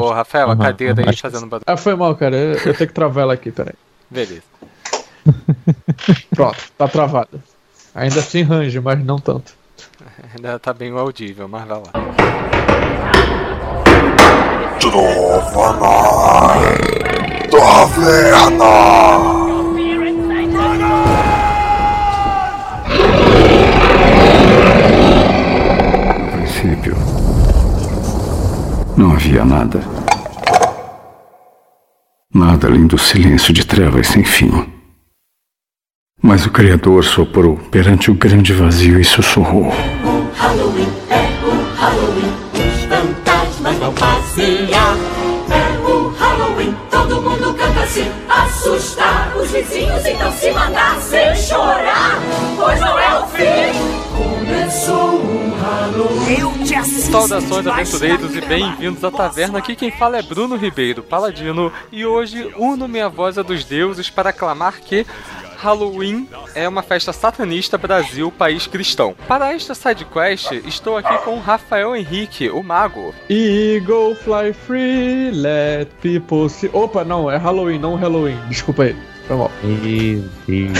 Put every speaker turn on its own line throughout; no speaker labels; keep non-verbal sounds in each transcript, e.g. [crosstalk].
Ô, Rafael, a
Uhum,
cadeira aí fazendo barulho.
Ah, foi mal, cara. Eu, eu tenho que travar ela aqui, peraí.
Beleza. [laughs]
Pronto, tá travada. Ainda assim range, mas não tanto. [laughs]
Ainda tá bem audível, mas vai lá.
No princípio, não havia nada. Nada além do silêncio de trevas sem fim. Mas o Criador soprou perante o grande vazio e sussurrou.
Halloween, é o Halloween, os fantasmas vão passear. É o Halloween, todo mundo canta assim, assustar os vizinhos, então se mandar sem chorar, pois não é o fim. Começou o.
Saudações, aventureiros, e bem-vindos à taverna. Aqui quem fala é Bruno Ribeiro, paladino, e hoje uno minha voz a dos deuses para clamar que Halloween é uma festa satanista Brasil, país cristão. Para esta sidequest, estou aqui com Rafael Henrique, o mago.
Eagle fly free, let people see. Opa, não, é Halloween, não Halloween. Desculpa aí. Foi mal.
Meu Deus.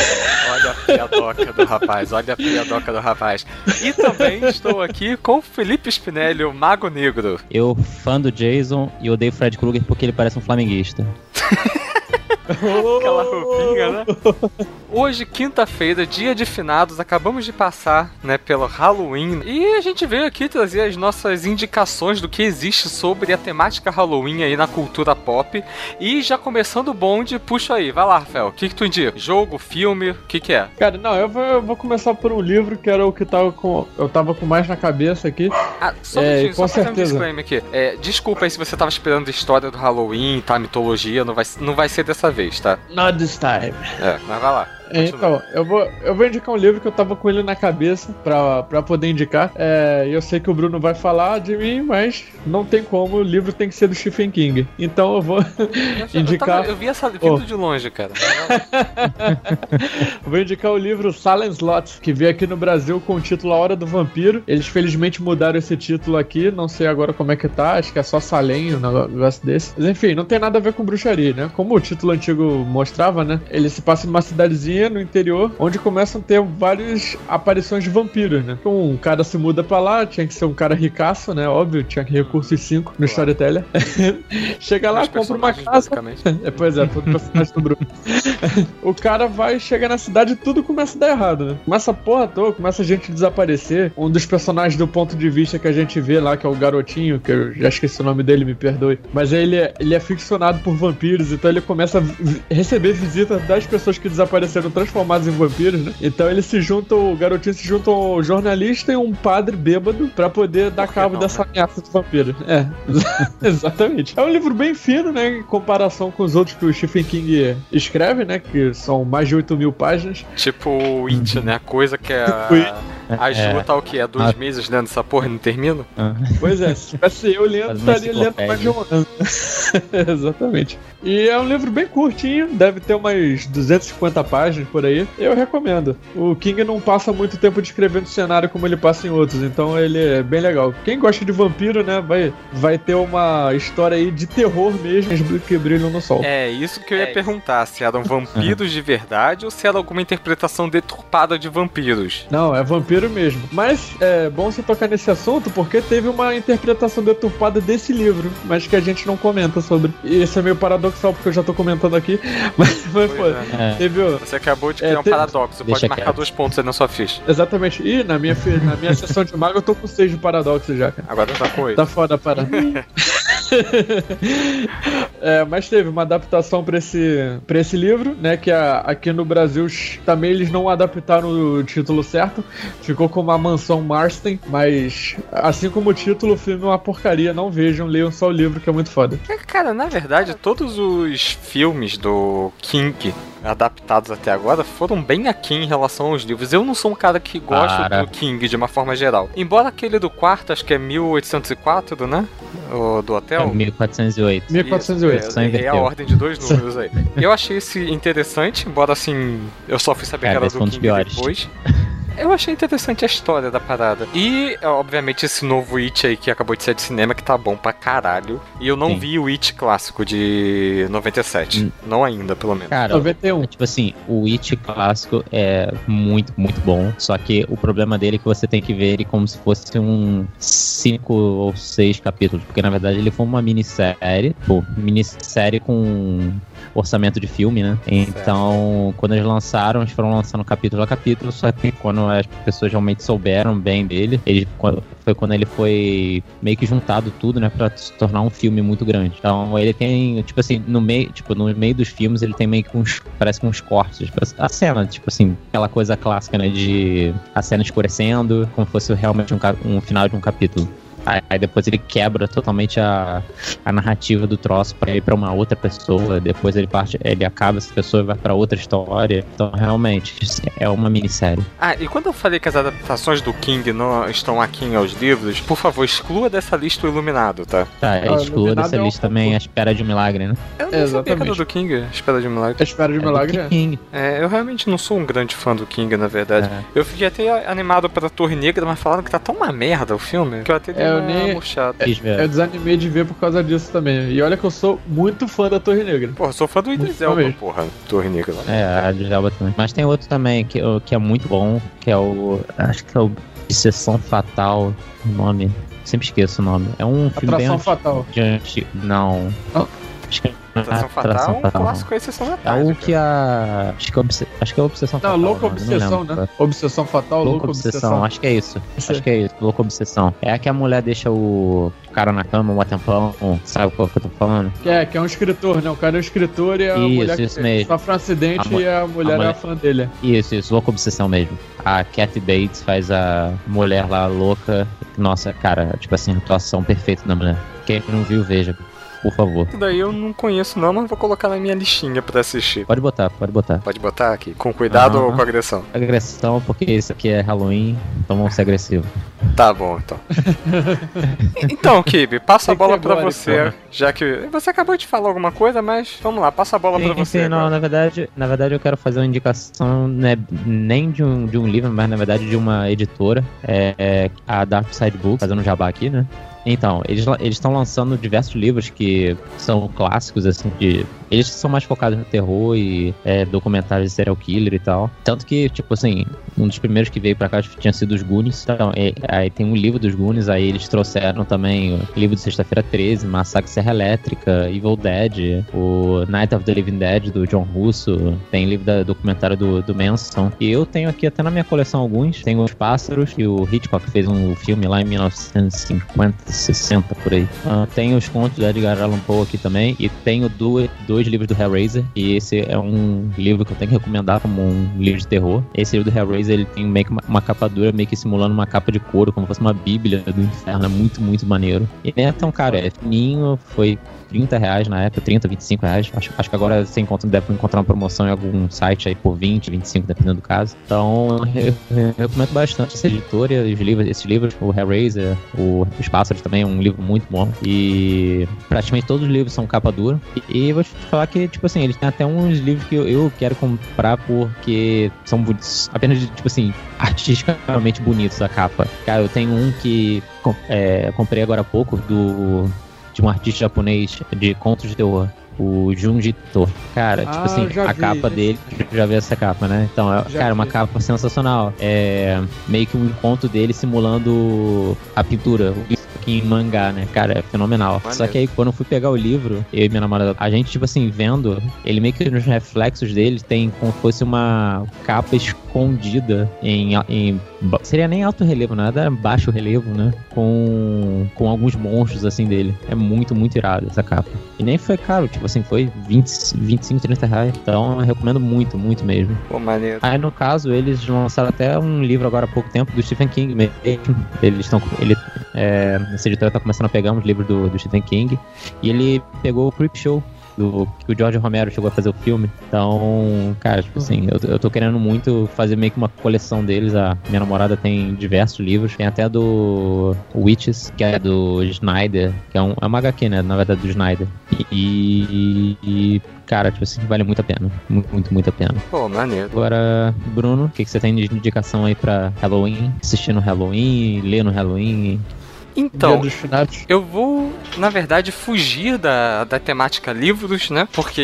Olha a piadoca do rapaz, olha a piadoca do rapaz. E também estou aqui com Felipe Spinelli, o mago negro.
Eu, fã do Jason, e odeio Fred Krueger porque ele parece um flamenguista. [laughs] [laughs]
Aquela roupinha, né? [laughs] Hoje, quinta-feira, dia de finados, acabamos de passar, né, pelo Halloween. E a gente veio aqui trazer as nossas indicações do que existe sobre a temática Halloween aí na cultura pop. E já começando o bonde, puxa aí, vai lá, Rafael. O que, que tu indica? Jogo, filme, o que, que é?
Cara, não, eu vou, eu vou começar por um livro que era o que tava com, eu tava com mais na cabeça aqui.
Ah, só um
É,
minutinho,
com
só fazer um
certeza.
disclaimer aqui. É, desculpa aí se você tava esperando a história do Halloween, tá? Mitologia, não vai, não vai ser dessa vez, tá?
Not this time.
É, mas vai lá.
É, Então, eu vou, eu vou indicar um livro que eu tava com ele na cabeça pra, pra poder indicar. É, eu sei que o Bruno vai falar de mim, mas não tem como, o livro tem que ser do Stephen King. Então eu vou
Eu, [laughs] eu,
indicar.
tava- eu vi essa vindo
Oh.
de longe, cara. [laughs]
Vou indicar o livro Silent Lot, que veio aqui no Brasil com o título A Hora do Vampiro. Eles felizmente mudaram esse título aqui, não sei agora como é que tá, acho que é só Salem, um negócio desse. Mas enfim, não tem nada a ver com bruxaria, né? Como o título antigo mostrava, né? Ele se passa numa cidadezinha no interior, onde começam a ter várias aparições de vampiros, né? Então, um cara se muda pra lá, tinha que ser um cara ricaço, né? Óbvio, tinha que recursos 5 no Storyteller. [laughs] Chega lá, compra uma casa. [laughs] É, pois é, todo personagem do Bruno. [laughs] o cara vai, chega na cidade e tudo começa a dar errado, né? Começa a porra toda, começa a gente desaparecer. Um dos personagens do ponto de vista que a gente vê lá, que é o garotinho, que eu já esqueci o nome dele, me perdoe. Mas ele é, ele é ficcionado por vampiros, então ele começa a receber visitas das pessoas que desapareceram transformadas em vampiros, né? Então ele se junta, o garotinho se junta um jornalista e um padre bêbado pra poder dar cabo
não,
dessa
né?
ameaça de vampiro. É, [laughs] exatamente. É um livro bem fino, né? Em comparação com os outros que o Stephen King escreve, né? Que são mais de 8 mil páginas.
Tipo o It, né? A coisa que é. A Ju
É.
tá o quê? Há dois
Ah.
meses lendo essa porra e não termina?
Ah,
Pois é, se tivesse eu lendo, estaria lendo mais de um ano. [laughs] Exatamente. E é um livro bem curtinho, deve ter umas 250 páginas por aí. Eu recomendo. O King não passa muito tempo descrevendo o cenário como ele passa em outros, então ele é bem legal. Quem gosta de vampiro, né, vai, vai ter uma história aí de terror mesmo que brilham no sol.
É, isso que eu ia
É.
perguntar: se eram vampiros de verdade ou se era alguma interpretação deturpada de vampiros.
Não, é vampiro mesmo. Mas é bom você tocar nesse assunto porque teve uma interpretação deturpada desse livro, mas que a gente não comenta sobre. E isso é meio paradoxal porque eu já tô comentando aqui. [laughs] Mas, pô,
é.
teve.
Você acabou de
É,
criar um
tem-
paradoxo.
Deixa
Pode marcar
quieto.
dois pontos aí na sua ficha.
Exatamente. E na minha, na minha sessão de mago eu tô com seis de paradoxo já, cara.
Agora tá com oito.
Tá foda a parada. [laughs] [laughs] É, mas teve uma adaptação pra esse, pra esse livro, né? Que a- aqui no Brasil também eles não adaptaram o título certo. Ficou como a Mansão Marston, mas assim como o título, o filme é uma porcaria. Não vejam, leiam só o livro que é muito foda.
É, Cara, na verdade, todos os filmes do King adaptados até agora foram bem aqui em relação aos livros. Eu não sou um cara que gosta
Para.
do King de uma forma geral. Embora aquele do quarto, acho que é 1804, né? O do
É
hotel.
1408.
1408.
Isso,
Só
é, errei a ordem de dois números aí. Eu achei esse interessante, embora assim, eu só fui saber
É,
que era do King
piores.
depois. [laughs] Eu achei interessante a história da parada. E, obviamente, esse novo It aí que acabou de ser de cinema, que tá bom pra caralho. E eu não
Sim.
vi o It clássico de 97.
Hum.
Não ainda, pelo menos.
Cara,
91.
Tipo assim, o It clássico é muito, muito bom. Só que o problema dele é que você tem que ver ele como se fosse um cinco ou seis capítulos. Porque na verdade ele foi uma minissérie. Pô, minissérie com orçamento de filme, né? Então, quando eles lançaram, eles foram lançando capítulo a capítulo. Só que quando as pessoas realmente souberam bem dele, ele, foi quando ele foi meio que juntado tudo, né? Pra se tornar um filme muito grande. Então, ele tem, tipo assim, no meio, tipo, no meio dos filmes, ele tem meio que uns, parece que uns cortes. Tipo, a cena, tipo assim, aquela coisa clássica, né? De a cena escurecendo, como se fosse realmente um, um final de um capítulo. Aí, aí depois ele quebra totalmente a, a narrativa do troço pra ir pra uma outra pessoa. Depois ele parte, ele acaba essa pessoa e vai pra outra história. Então, realmente, é uma minissérie.
Ah, e quando eu falei que as adaptações do King não estão aqui aos livros, por favor, exclua dessa lista o Iluminado, tá?
Tá,
Ah,
exclua dessa
é um
lista também a espera de um milagre, né?
Eu não sabia que era
Exatamente.
do King, Espera de um Milagre.
A espera de
É do
milagre é.
King.
É, eu realmente não sou um grande fã do King, na verdade.
É.
Eu fiquei até animado pra Torre Negra, mas falaram que tá tão uma merda o filme que eu até dei
É, eu
uma
nem-
murchada.
Quis ver.
Eu desanimei de ver por causa disso também. E olha que eu sou muito fã da Torre Negra.
Porra, sou fã do Idris Elba,
mesmo.
porra. Torre Negra.
É, a de Elba também. Mas tem outro também que, que é muito bom, que é o. Acho que é o Obsessão Fatal, o nome. Sempre esqueço o nome. É um filme bem
Atração fatal.
antigo. Não.
Ah.
Acho que é
Atração Fatal é um clássico exceção da
É
tarde.
o que a. Acho que é, obse... acho que é Obsessão
Não,
Fatal.
louca
o não
obsessão, né?
cara.
Obsessão fatal,
Louca obsessão,
obsessão.
acho que é isso. Acho que é isso, louca obsessão. É a que a mulher deixa o cara na cama um tempão, sabe qual que eu tô falando?
Que é, que é um escritor, né? O cara é um escritor e a
Isso,
mulher
isso
que
mesmo.
sofre um acidente
A mu-
e a mulher
a
é
mulher-
a fã dele.
Isso, isso, louca obsessão mesmo. A Kathy Bates faz a mulher lá louca. Nossa, cara, tipo assim, atuação perfeita da mulher. Quem não viu, veja, por favor.
Isso daí eu não conheço não, mas vou colocar na minha listinha pra assistir.
Pode botar, pode botar.
Pode botar aqui, com cuidado ou com agressão?
Agressão, porque isso aqui é Halloween, então vamos ser agressivos.
Tá bom, então. [laughs] então, Kibe, passa a bola pra você,
lição.
já que você acabou de falar alguma coisa, mas vamos lá, passa a bola pra
Enfim,
você.
não,
agora.
na verdade, na verdade eu quero fazer uma indicação né, nem de um, de um livro, mas na verdade de uma editora, é, é a Dark Side Books, fazendo um jabá aqui, né? Então, eles eles estão lançando diversos livros que são clássicos, assim, de. Eles são mais focados no terror e é, documentários de serial killer e tal. Tanto que, tipo assim, um dos primeiros que veio pra cá tinha sido os Goonies. Então, é- aí tem um livro dos Goonies, aí eles trouxeram também o livro de Sexta-feira 13, Massacre Serra Elétrica, Evil Dead, o Night of the Living Dead do John Russo, tem livro da documentário do, do Manson. E eu tenho aqui até na minha coleção alguns. Tem Os Pássaros, que o Hitchcock fez um filme lá em 1950, 60 por aí. Ah, tem os contos do Edgar Allan Poe aqui também. E tenho do- dois livros do Hellraiser. E esse é um livro que eu tenho que recomendar como um livro de terror. Esse livro do Hellraiser ele tem meio que uma, uma capa dura, meio que simulando uma capa de couro, como se fosse uma bíblia do inferno. É muito, muito maneiro. E nem é tão caro, é fininho, foi 30 reais na época, 30, 25 reais. Acho, acho que agora você encontra, deve encontrar uma promoção em algum site aí por 20, 25, dependendo do caso. Então, eu, eu recomendo bastante essa editora os livros, esses livros, o Hellraiser, o Os Pássaros também é um livro muito bom. E praticamente todos os livros são capa dura. E, e vou te falar que, tipo assim, eles têm até uns livros que eu, eu quero comprar porque são bonitos, apenas, tipo assim, artisticamente bonitos a capa. Cara, eu tenho um que é, comprei agora há pouco do de um artista japonês de contos de terror. O Junji Ito. Cara,
Ah,
tipo assim, a
vi
capa
esse.
dele, já vi essa capa, né? Então, é, cara, uma
vi.
capa sensacional. É meio que um conto dele simulando a pintura, o isso aqui em mangá, né? Cara, é fenomenal.
Maneiro.
Só que aí, quando eu fui pegar o livro, eu e minha namorada, a gente, tipo assim, vendo, ele meio que nos reflexos dele tem como se fosse uma capa escondida em, em seria nem alto relevo, nada, era baixo relevo, né? Com, com alguns monstros assim dele. É muito, muito irado essa capa. E nem foi caro, tipo assim, foi 20, 25, 30 reais. Então eu recomendo muito, muito mesmo.
Pô, maneiro.
Aí no caso, eles lançaram até um livro agora há pouco tempo do Stephen King mesmo. Eles estão. Ele, é, essa editora tá começando a pegar uns livros do, do Stephen King. E ele pegou o Creep Show. Do que o George Romero chegou a fazer o filme. Então, cara, tipo assim, eu, eu tô querendo muito fazer meio que uma coleção deles. A minha namorada tem diversos livros. Tem até do Witches, que é do Snyder, que é, um, é uma HQ, né? Na verdade, do Snyder. E, e, cara, tipo assim, vale muito a pena. Muito, muito, muito a pena.
Pô, maneiro.
Agora, Bruno, o que, que você tem de indicação aí pra Halloween? Assistir no Halloween, ler no Halloween?
Então, eu vou, na verdade, fugir da, da temática livros, né? Porque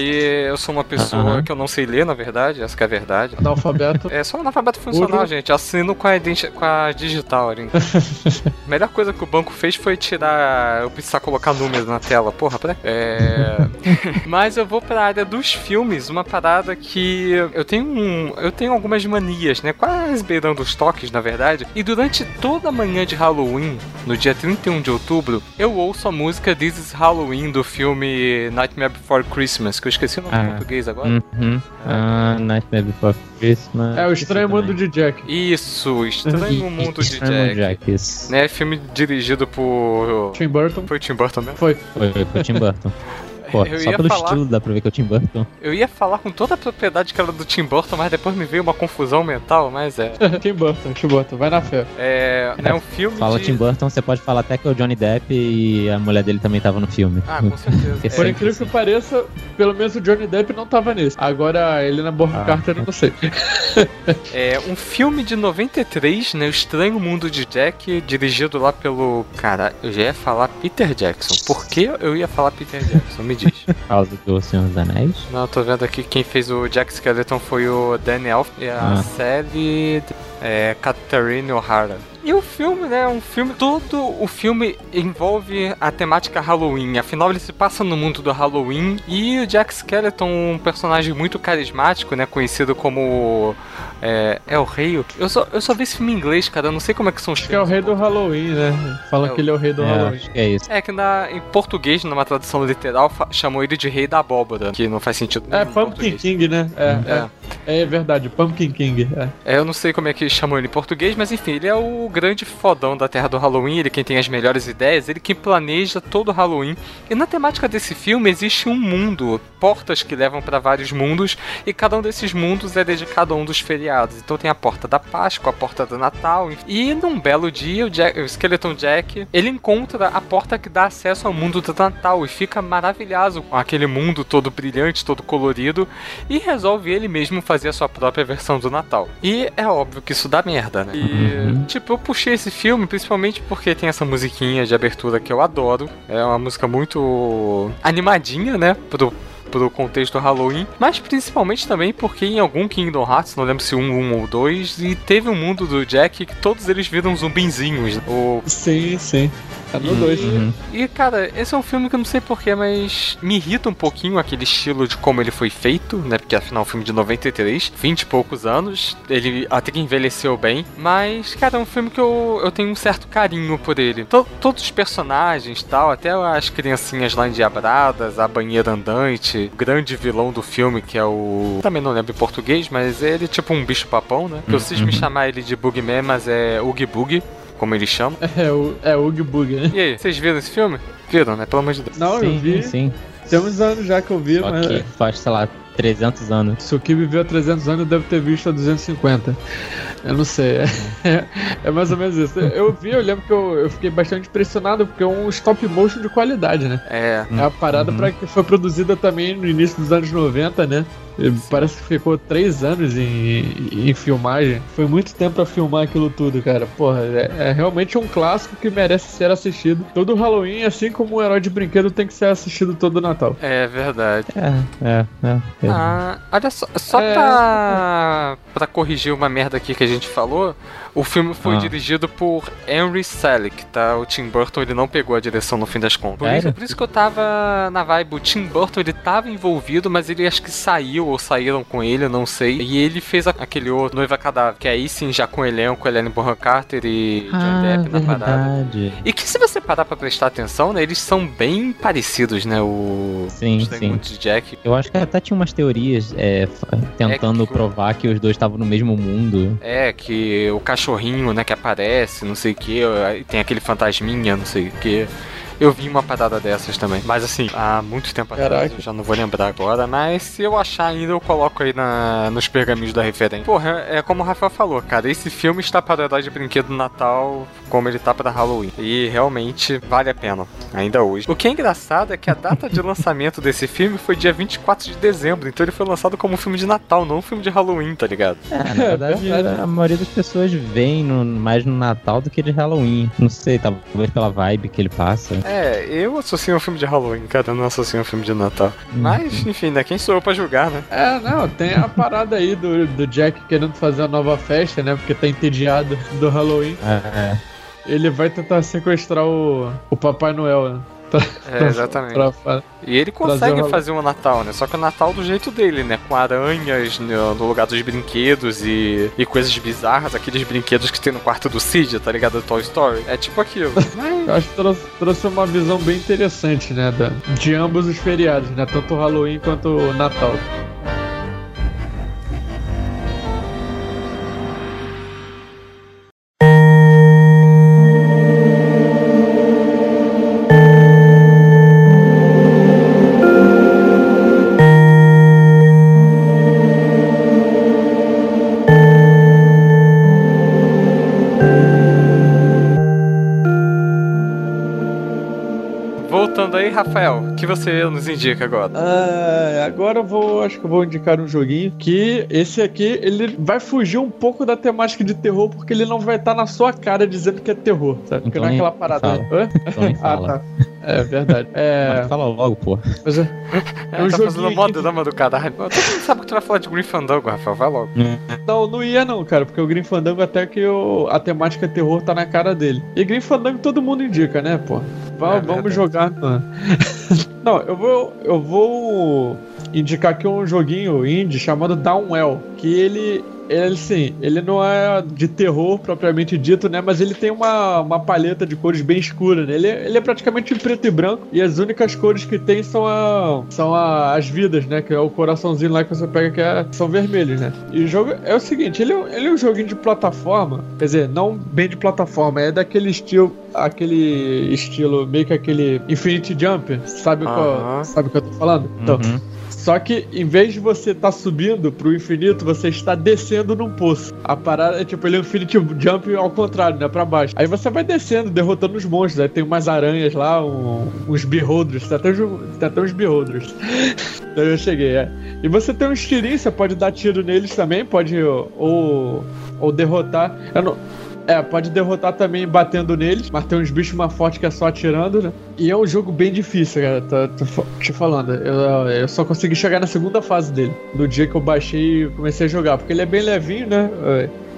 eu sou uma pessoa que eu não sei ler, na verdade, essa que é a verdade.
Analfabeto.
É só um analfabeto funcional,
Urno.
gente. Assino com a, com a digital ali. [laughs] a melhor coisa que o banco fez foi tirar. Eu precisar colocar números na tela. Porra, pra... É. [laughs] Mas eu vou pra área dos filmes, uma parada que eu tenho um. Eu tenho algumas manias, né? Quase beirando os toques, na verdade. E durante toda a manhã de Halloween, no dia 31 de outubro, eu ouço a música This is Halloween do filme Nightmare Before Christmas, que eu esqueci o nome em
Ah.
português agora.
Uhum. Ah, Nightmare Before Christmas.
É o estranho mundo de Jack.
Isso, [laughs] Estranho Mundo de Jack.
Jack. isso.
Né, filme dirigido por.
Tim Burton.
Foi o Tim Burton mesmo?
Foi.
Foi, foi o Tim Burton. [laughs] Pô,
Eu
só
ia
pelo
falar-
estilo dá pra ver que é o Tim Burton.
Eu ia falar com toda a propriedade que era do Tim Burton, mas depois me veio uma confusão mental, mas é. [laughs]
Tim Burton, Tim Burton, vai na fé.
É, né, um filme
Fala
de...
Tim Burton, você pode falar até que é o Johnny Depp e a mulher dele também tava no filme.
Ah, com certeza. [laughs]
Porque
Por incrível que pareça, pelo menos o Johnny Depp não tava nesse. Agora a Helena Bonham
Ah.
Carter, eu não sei. [laughs]
É um filme de 93, né? O Estranho Mundo de Jack, dirigido lá pelo. Cara, eu já ia falar Peter Jackson. Por que eu ia falar Peter Jackson? Me diz.
por [laughs] causa do Senhor dos Anéis.
Não, eu tô vendo aqui quem fez o Jack Skeleton foi o Danny Elf e a
Ah.
Sally é, Catherine O'Hara. E o filme, né, um filme. Todo o filme envolve a temática Halloween. Afinal, ele se passa no mundo do Halloween. E o Jack Skeleton, um personagem muito carismático, né? Conhecido como. É, é o rei. Eu só, eu só vi esse filme em inglês, cara. Eu não sei como é que são os
Acho que é o rei do Halloween, né? Falam
É
que ele é o rei do
É,
Halloween.
acho que é isso.
É que na, em português, numa tradução literal, chamou ele de Rei da Abóbora, que não faz sentido
É Pumpkin
português.
King, né? É,
É.
é, é verdade, Pumpkin King. É.
É, eu não sei como é que chamou ele em português, mas enfim, ele é o grande fodão da Terra do Halloween, ele quem tem as melhores ideias, ele quem planeja todo o Halloween. E na temática desse filme existe um mundo, portas que levam pra vários mundos, e cada um desses mundos é dedicado a um dos feriados. Então tem a porta da Páscoa, a porta do Natal, e num belo dia o, Jack- o Skeleton Jack, ele encontra a porta que dá acesso ao mundo do Natal e fica maravilhado com aquele mundo todo brilhante, todo colorido, e resolve ele mesmo fazer a sua própria versão do Natal. E é óbvio que isso dá merda, né? E,
Uhum.
tipo, eu puxei esse filme principalmente porque tem essa musiquinha de abertura que eu adoro. É uma música muito animadinha, né? Pro, pro contexto Halloween, mas principalmente também porque em algum Kingdom Hearts, não lembro se um, um ou dois, e teve um mundo do Jack que todos eles viram zumbinzinhos. O
Sim, sim. Tá no
E-
2.
Uhum.
e, cara, esse é um filme que eu não sei porquê, mas me irrita um pouquinho aquele estilo de como ele foi feito, né? Porque afinal é um filme de 93, 20 e poucos anos, ele até que envelheceu bem, mas, cara, é um filme que eu, eu tenho um certo carinho por ele. To- todos os personagens tal, até as criancinhas lá endiabradas, a banheira andante, o grande vilão do filme, que é o. Também não lembro em português, mas ele é tipo um bicho-papão, né? Que eu preciso me
Uhum.
chamar ele de Bugman, mas é Oogie Boogie, como eles chamam.
É o, é o Oogie Boogie, né?
E aí, vocês viram esse filme? Viram, né? Pelo amor de Deus.
Não, eu
Sim,
vi.
sim.
Tem uns anos já que eu vi, mas
Ok, faz, sei lá, 300 anos.
se o que viveu há 300 anos deve ter visto há 250. Eu não sei. É, é mais ou menos isso. Eu vi, eu lembro que eu, eu fiquei bastante impressionado porque é um stop motion de qualidade, né?
É.
É a parada
Uhum.
pra que foi produzida também no início dos anos 90, né? Parece que ficou três anos em, em filmagem. Foi muito tempo pra filmar aquilo tudo, cara. Porra, é, é realmente um clássico que merece ser assistido. Todo Halloween, assim como um herói de brinquedo, tem que ser assistido todo Natal.
É verdade.
É, é, é. é.
Ah, olha só, só
É.
pra, pra corrigir uma merda aqui que a gente falou, o filme foi
Ah.
dirigido por Henry Selick, tá? O Tim Burton ele não pegou a direção no fim das contas. Por isso, por isso que eu tava na vibe, o Tim Burton ele tava envolvido, mas ele acho que saiu ou saíram com ele, eu não sei. E ele fez aquele outro Noiva Cadáver, que aí sim já com o elenco, Helene Bonham Carter e John
Ah,
Depp na parada.
verdade.
E que se você parar pra prestar atenção, né, eles são bem parecidos, né, o...
Sim, sim.
de Jack.
Eu acho que até tinha umas teorias é, tentando
É que-
provar que os dois estavam no mesmo mundo.
É, que o cachorrinho, né, que aparece, não sei o que, tem aquele fantasminha, não sei o que. Eu vi uma parada dessas também. Mas assim, há muito tempo atrás,
Caraca.
eu já não vou lembrar agora, mas se eu achar ainda, eu coloco aí na, nos pergaminhos da referência. Porra, é, é como o Rafael falou, cara, esse filme está para o herói de brinquedo do Natal como ele tá para Halloween. E realmente vale a pena, ainda hoje. O que é engraçado é que a data de [laughs] lançamento desse filme foi dia 24 de dezembro, então ele foi lançado como um filme de Natal, não um filme de Halloween, tá ligado?
É, na verdade,
verdade.
a maioria das pessoas vem no- mais no Natal do que de Halloween. Não sei, talvez pela vibe que ele passa.
É, eu associo um filme de Halloween, cara, eu não associo um filme de Natal. Mas, enfim, né? Quem sou eu pra julgar, né?
É, não, tem a parada aí do, do Jack querendo fazer a nova festa, né? Porque tá entediado do Halloween.
É,
Ele vai tentar sequestrar o, o Papai Noel, né?
É, exatamente.
Pra, pra-
E ele consegue
o-
fazer um Natal, né? Só que o Natal do jeito dele, né? Com aranhas no no lugar dos brinquedos e, e coisas bizarras, aqueles brinquedos que tem no quarto do Cid, tá ligado? Do Toy Story. É tipo aquilo. Mas, [laughs]
Eu acho que trouxe, trouxe uma visão bem interessante, né? da- de ambos os feriados, né? Tanto o Halloween quanto o Natal.
Rafael, o que você nos indica agora?
Ah, agora eu vou, acho que eu vou indicar um joguinho que esse aqui, ele vai fugir um pouco da temática de terror, porque ele não vai estar na sua cara dizendo que é terror, sabe? Porque
Então
não é
nem
aquela parada.
fala.
Hã?
então nem [laughs]
Ah,
fala.
tá. É verdade. É.
Mas fala logo, pô.
Mas é,
É,
um
tá fazendo
aqui-
drama do caralho. Todo mundo sabe que tu vai falar de Green Fandango, Rafael. Vai logo.
Não, não ia não, cara, porque o Green Fandango até que o- a temática terror tá na cara dele. E Green Fandango todo mundo indica, né, pô? Va- vamos jogar. [laughs] não, eu vou, eu vou indicar aqui um joguinho indie chamado Downwell, que ele ele sim, ele não é de terror propriamente dito, né? Mas ele tem uma, uma paleta de cores bem escura, né? Ele, é- ele é praticamente em preto e branco e as únicas cores que tem são, a, são a- as vidas, né? Que é o coraçãozinho lá que você pega que é- são vermelhos, né? E o jogo é o seguinte, ele, é um- ele é um joguinho de plataforma, quer dizer, não bem de plataforma, é daquele estilo, aquele estilo meio que aquele Infinity Jump, sabe qual,
Aham.
sabe o que eu tô falando? Então,
Uhum.
Só que em vez de você estar subindo pro infinito, você está descendo num poço. A parada é tipo, ele é Infinity Jump ao contrário, né? Pra baixo. Aí você vai descendo, derrotando os monstros. Aí tem umas aranhas lá, um- uns beholders. Tem até, tem até uns beholders. [laughs] então eu cheguei, é. E você tem uns tirinhos, você pode dar tiro neles também, pode ou, ou derrotar. Eu não. É, pode derrotar também batendo neles, mas tem uns bichos mais fortes que é só atirando, né? E é um jogo bem difícil, cara. Tô, tô fa- te falando. Eu, eu só consegui chegar na segunda fase dele. No dia que eu baixei e comecei a jogar. Porque ele é bem levinho, né?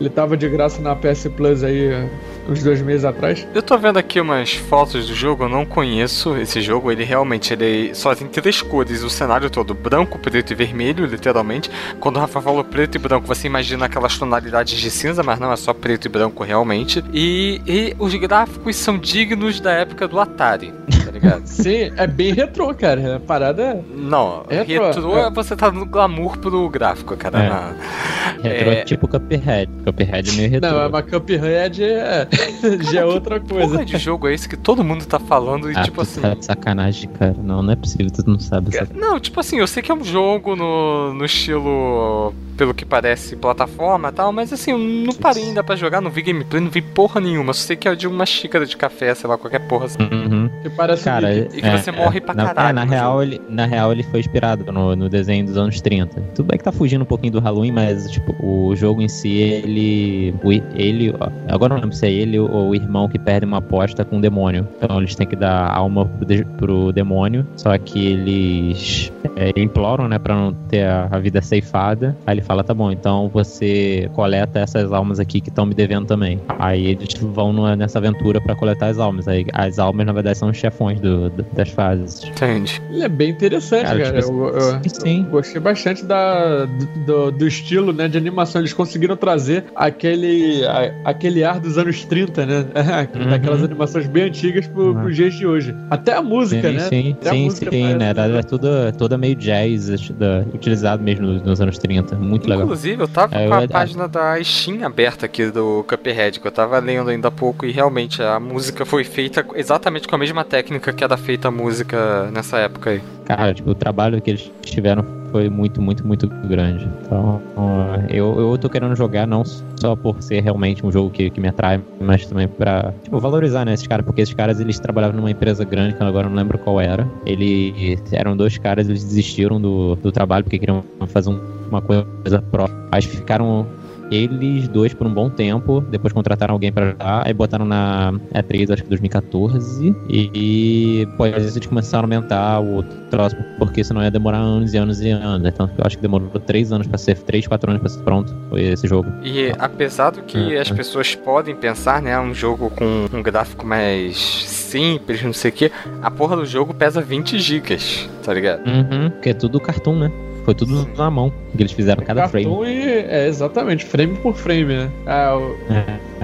Ele tava de graça na PS Plus aí é, uns dois meses atrás.
Eu tô vendo aqui umas fotos do jogo, eu não conheço esse jogo. Ele realmente ele só tem três cores, o cenário todo branco, preto e vermelho, literalmente. Quando o Rafa falou preto e branco, você imagina aquelas tonalidades de cinza, mas não é só preto e branco realmente. E, e os gráficos são dignos da época do Atari, tá ligado?
Sim, é bem retrô, cara. A parada é.
Não, retrô
é.
é você tá no glamour pro gráfico, cara.
É.
Não.
Retro
É.
é tipo Cuphead. Cuphead é meio retro.
Não, mas Cuphead é... [laughs] já é outra coisa.
Porra de jogo é esse que todo mundo tá falando e
Ah,
tipo assim.
tá de sacanagem, cara. Não, não é possível, tu não sabe essa
Não, tipo assim, eu sei que é um jogo no, no estilo, pelo que parece, plataforma e tal, mas assim, eu não parei ainda pra jogar, não vi gameplay, não vi porra nenhuma. Só sei que é de uma xícara de café, sei lá, qualquer porra assim.
Uhum.
Que parece
Cara,
Mickey.
E que você morre pra
na,
caralho
É, na
no
real,
jogo.
ele, na real, ele foi inspirado no, no desenho dos anos 30. Tudo bem que tá fugindo um pouquinho do Halloween, mas, tipo, o jogo em si, ele. o ele ó, agora eu não lembro se é ele ou o irmão que perde uma aposta com o demônio. Então eles têm que dar alma pro, de- pro demônio. Só que eles é, imploram, né, pra não ter a, a vida ceifada. Aí ele fala: tá bom, então você coleta essas almas aqui que estão me devendo também. Aí eles vão numa- nessa aventura pra coletar as almas. Aí as almas, na verdade, são os chefões do- do- das fases.
Entende?
Ele é bem interessante,
Cara,
cara.
tipo,
Eu- eu-
sim, sim.
Gostei bastante da, do, do estilo né, de animação. Eles conseguiram trazer aquele, a- aquele ar dos anos 30, né? [laughs]
Uhum.
Daquelas animações bem antigas pro,
Uhum.
pros dias de hoje. Até a música,
sim,
né?
Sim,
Até a
sim,
música
sim, né? Era, era toda, toda meio jazz, da- utilizado mesmo nos, nos anos 30. Muito legal.
Inclusive, eu tava
É,
com a
eu-
página da Steam aberta aqui do Cuphead, que eu tava lendo ainda há pouco, e realmente a música foi feita exatamente com a mesma técnica que era feita a música nessa época aí.
Cara, tipo, o trabalho que eles tiveram foi muito, muito, muito grande. Então, eu, eu tô querendo jogar não só por ser realmente um jogo que, que me atrai, mas também pra, tipo, valorizar, né, esses caras, porque esses caras, eles trabalhavam numa empresa grande, que eu agora não lembro qual era. Eles eram dois caras, eles desistiram do, do trabalho porque queriam fazer um- uma coisa própria. Mas ficaram eles dois por um bom tempo, depois contrataram alguém pra ajudar, aí botaram na E3, acho que 2014, e, e depois eles começaram a aumentar o troço, porque senão ia demorar anos e anos e anos. Então eu acho que demorou 3 anos pra ser, 3, 4 anos pra ser pronto foi esse jogo.
E apesar do que
É,
as
é.
pessoas podem pensar, né, um jogo com um gráfico mais simples, não sei o que, a porra do jogo pesa 20 gigas, tá ligado?
Uhum, porque é tudo cartoon, né? Foi tudo na mão que eles fizeram cada frame.
E. É, exatamente, frame por frame, né? Ah, o,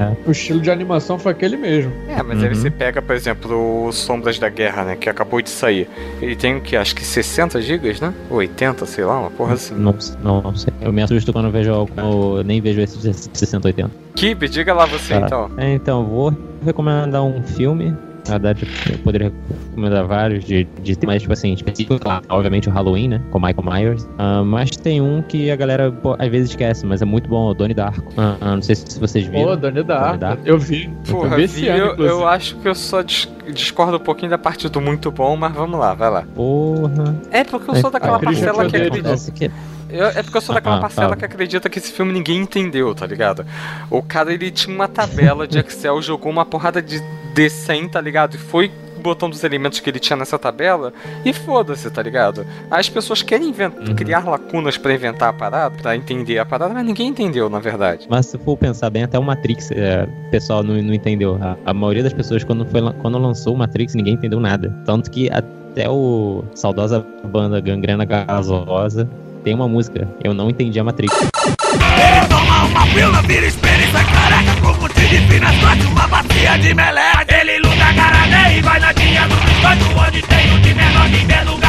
É,
o estilo de animação foi aquele mesmo.
É, mas aí
Uhum.
você pega, por exemplo, o Sombras da Guerra, né, que acabou de sair. Ele tem o que? Acho que 60 gigas, né? Ou 80, sei lá, uma porra assim.
não, não, não sei. Eu me assusto quando eu vejo algo, nem vejo esse de 60, 80.
Kibe, diga lá você
Tá.
então.
É, então, vou recomendar um filme. Na verdade, eu poderia recomendar vários de, de temas, tipo assim, específicos. Claro, Obviamente o Halloween, né? Com Michael Myers. Ah, mas tem um que a galera pô, às vezes esquece, mas é muito bom, o Donnie Darko. Ah, ah, não sei se vocês viram.
Pô, Donnie Darko.
Darko.
Eu vi.
Porra,
eu vi esse
Vi,
ano,
eu, eu acho que eu só dis- discordo um pouquinho da parte do muito bom, mas vamos lá, vai lá.
Porra.
É porque eu sou daquela
já
parcela que acredita.
Que
Eu- é porque eu sou daquela
Ah,
parcela
fala.
que acredita que esse filme ninguém entendeu, tá ligado? O cara ele tinha uma tabela de Excel, jogou uma porrada de D100, tá ligado? E foi botando os elementos que ele tinha nessa tabela e foda-se, tá ligado? As pessoas querem inven-
Uhum.
criar lacunas pra inventar a parada, pra entender a parada, mas ninguém entendeu, na verdade.
Mas se for pensar bem, até o Matrix, é, o pessoal não, não entendeu. A, a maioria das pessoas, quando, foi, quando lançou o Matrix, ninguém entendeu nada. Tanto que até o saudosa banda Gangrena Gasosa tem uma música. Eu não entendi a Matrix.
Ele toma uma pílula, vira espelho e sai careca Com um finas, bate uma bacia de meleca Ele luta karatê e vai na tinha do biscoito Onde tem o de menor que vê pro Eu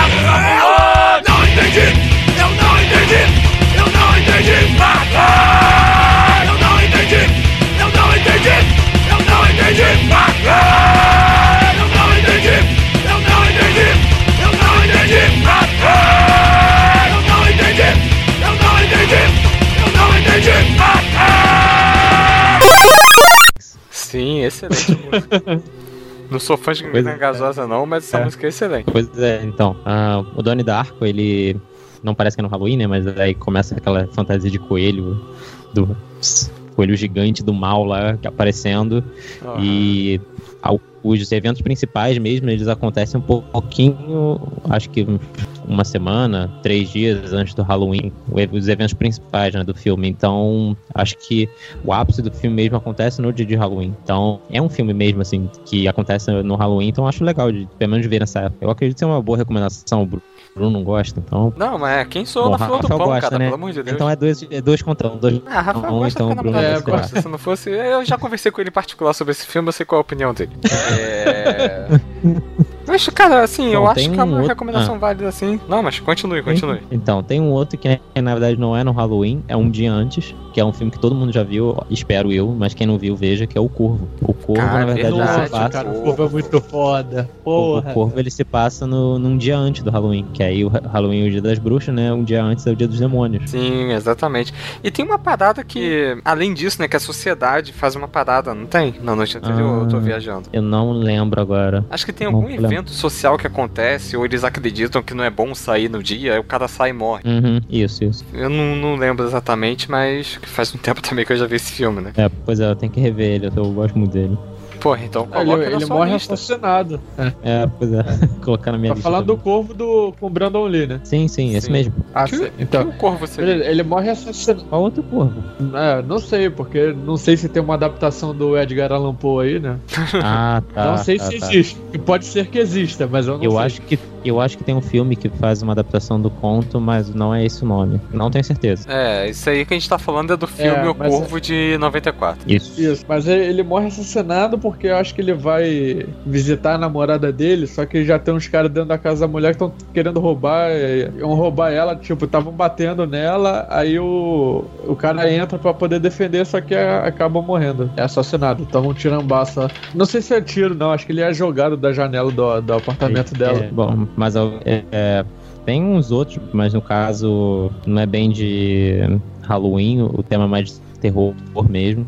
não entendi, eu não entendi Eu não entendi, mata! Eu não entendi, eu não entendi Eu não entendi, mata! Eu não entendi, eu não entendi Eu não entendi, mata! Eu não entendi, eu não entendi Eu não entendi,
Sim, excelente música. [laughs] Não sou fã de
Pois
Gangrena
é.
Gasosa não, mas essa
É.
música é excelente.
Pois é, então. ah, o Donnie Darko, ele. Não parece que é no Halloween, né? Mas aí começa aquela fantasia de coelho. Do coelho gigante do mal lá aparecendo.
Aham.
E os eventos principais mesmo, eles acontecem um pouquinho, acho que uma semana, três dias antes do Halloween, os eventos principais né, do filme. Então, acho que o ápice do filme mesmo acontece no dia de Halloween. Então, é um filme mesmo, assim, que acontece no Halloween, então acho legal, de, pelo menos, ver nessa época. Eu acredito ser uma boa recomendação, o Bruno não gosta, então...
Não, mas quem sou eu
Bom,
na fila do pão,
gosta,
cara,
né?
pelo amor de Deus.
Então é dois, é dois contra um. Dois...
Ah, Rafael
Ou
gosta
então Bruno
namorada
se
gosta. Se não fosse, eu já conversei com ele em particular sobre esse filme, eu sei qual é a opinião dele. [laughs] É... Mas, cara, assim, eu
Bom,
acho que é
um
uma
outro-
recomendação válida, assim. Não, mas continue, continue.
Então, tem um outro que na verdade não é no Halloween, é um dia antes, que é um filme que todo mundo já viu, espero eu, mas quem não viu, veja, que é o Corvo. O Corvo,
Cara,
na verdade,
verdade,
ele se passa.
cara, o povo é muito foda.
O,
Porra.
o Corvo ele se passa no, num dia antes do Halloween, que aí o Ha- Halloween é o dia das bruxas, né? Um dia antes é o dia dos demônios.
Sim, exatamente. E tem uma parada que, além disso, né, que a sociedade faz uma parada, não tem? Na noite anterior,
Ah.
eu tô viajando.
Eu não lembro agora.
Acho que tem algum
lembro.
Evento social que acontece, ou eles acreditam que não é bom sair no dia, aí o cara sai e morre.
Uhum, isso, isso.
Eu não, não lembro exatamente, mas faz um [laughs] tempo também que eu já vi esse filme, né?
É, pois é, eu tenho que rever ele, eu gosto muito dele.
Porra, então coloca
Ele,
na
ele
sua
morre
lista.
assassinado. É.
É, pois é, [laughs] colocar na minha
Tá
lista.
falando do
também.
corvo do, com o Brandon Lee, né?
Sim, sim, esse
Sim.
mesmo.
Ah,
Que-.
Então,
Que cor você
ele, ele morre assassinado.
Qual outro corvo?
É, não sei, porque não sei se tem uma adaptação do Edgar Allan Poe aí, né?
Ah, [laughs] tá.
não sei
tá,
se
tá.
existe. Pode ser que exista, mas eu não
Eu
sei.
acho que Eu acho que tem um filme que faz uma adaptação do conto, mas não é esse o nome. Não tenho certeza.
É, isso aí que a gente tá falando é do filme
É,
O Corvo de 94.
Isso.
Isso, mas ele, morre assassinado porque eu acho que ele vai visitar a namorada dele, só que já tem uns caras dentro da casa da mulher que estão querendo roubar, é, iam roubar ela, tipo, estavam batendo nela, aí o, o cara entra pra poder defender, só que a- acaba morrendo. É assassinado, toma um tirambaço lá. Não sei se é tiro, não, acho que ele é jogado da janela do, do apartamento dela.
É, bom, mas é, tem uns outros, mas no caso não é bem de Halloween, o tema é mais de terror mesmo.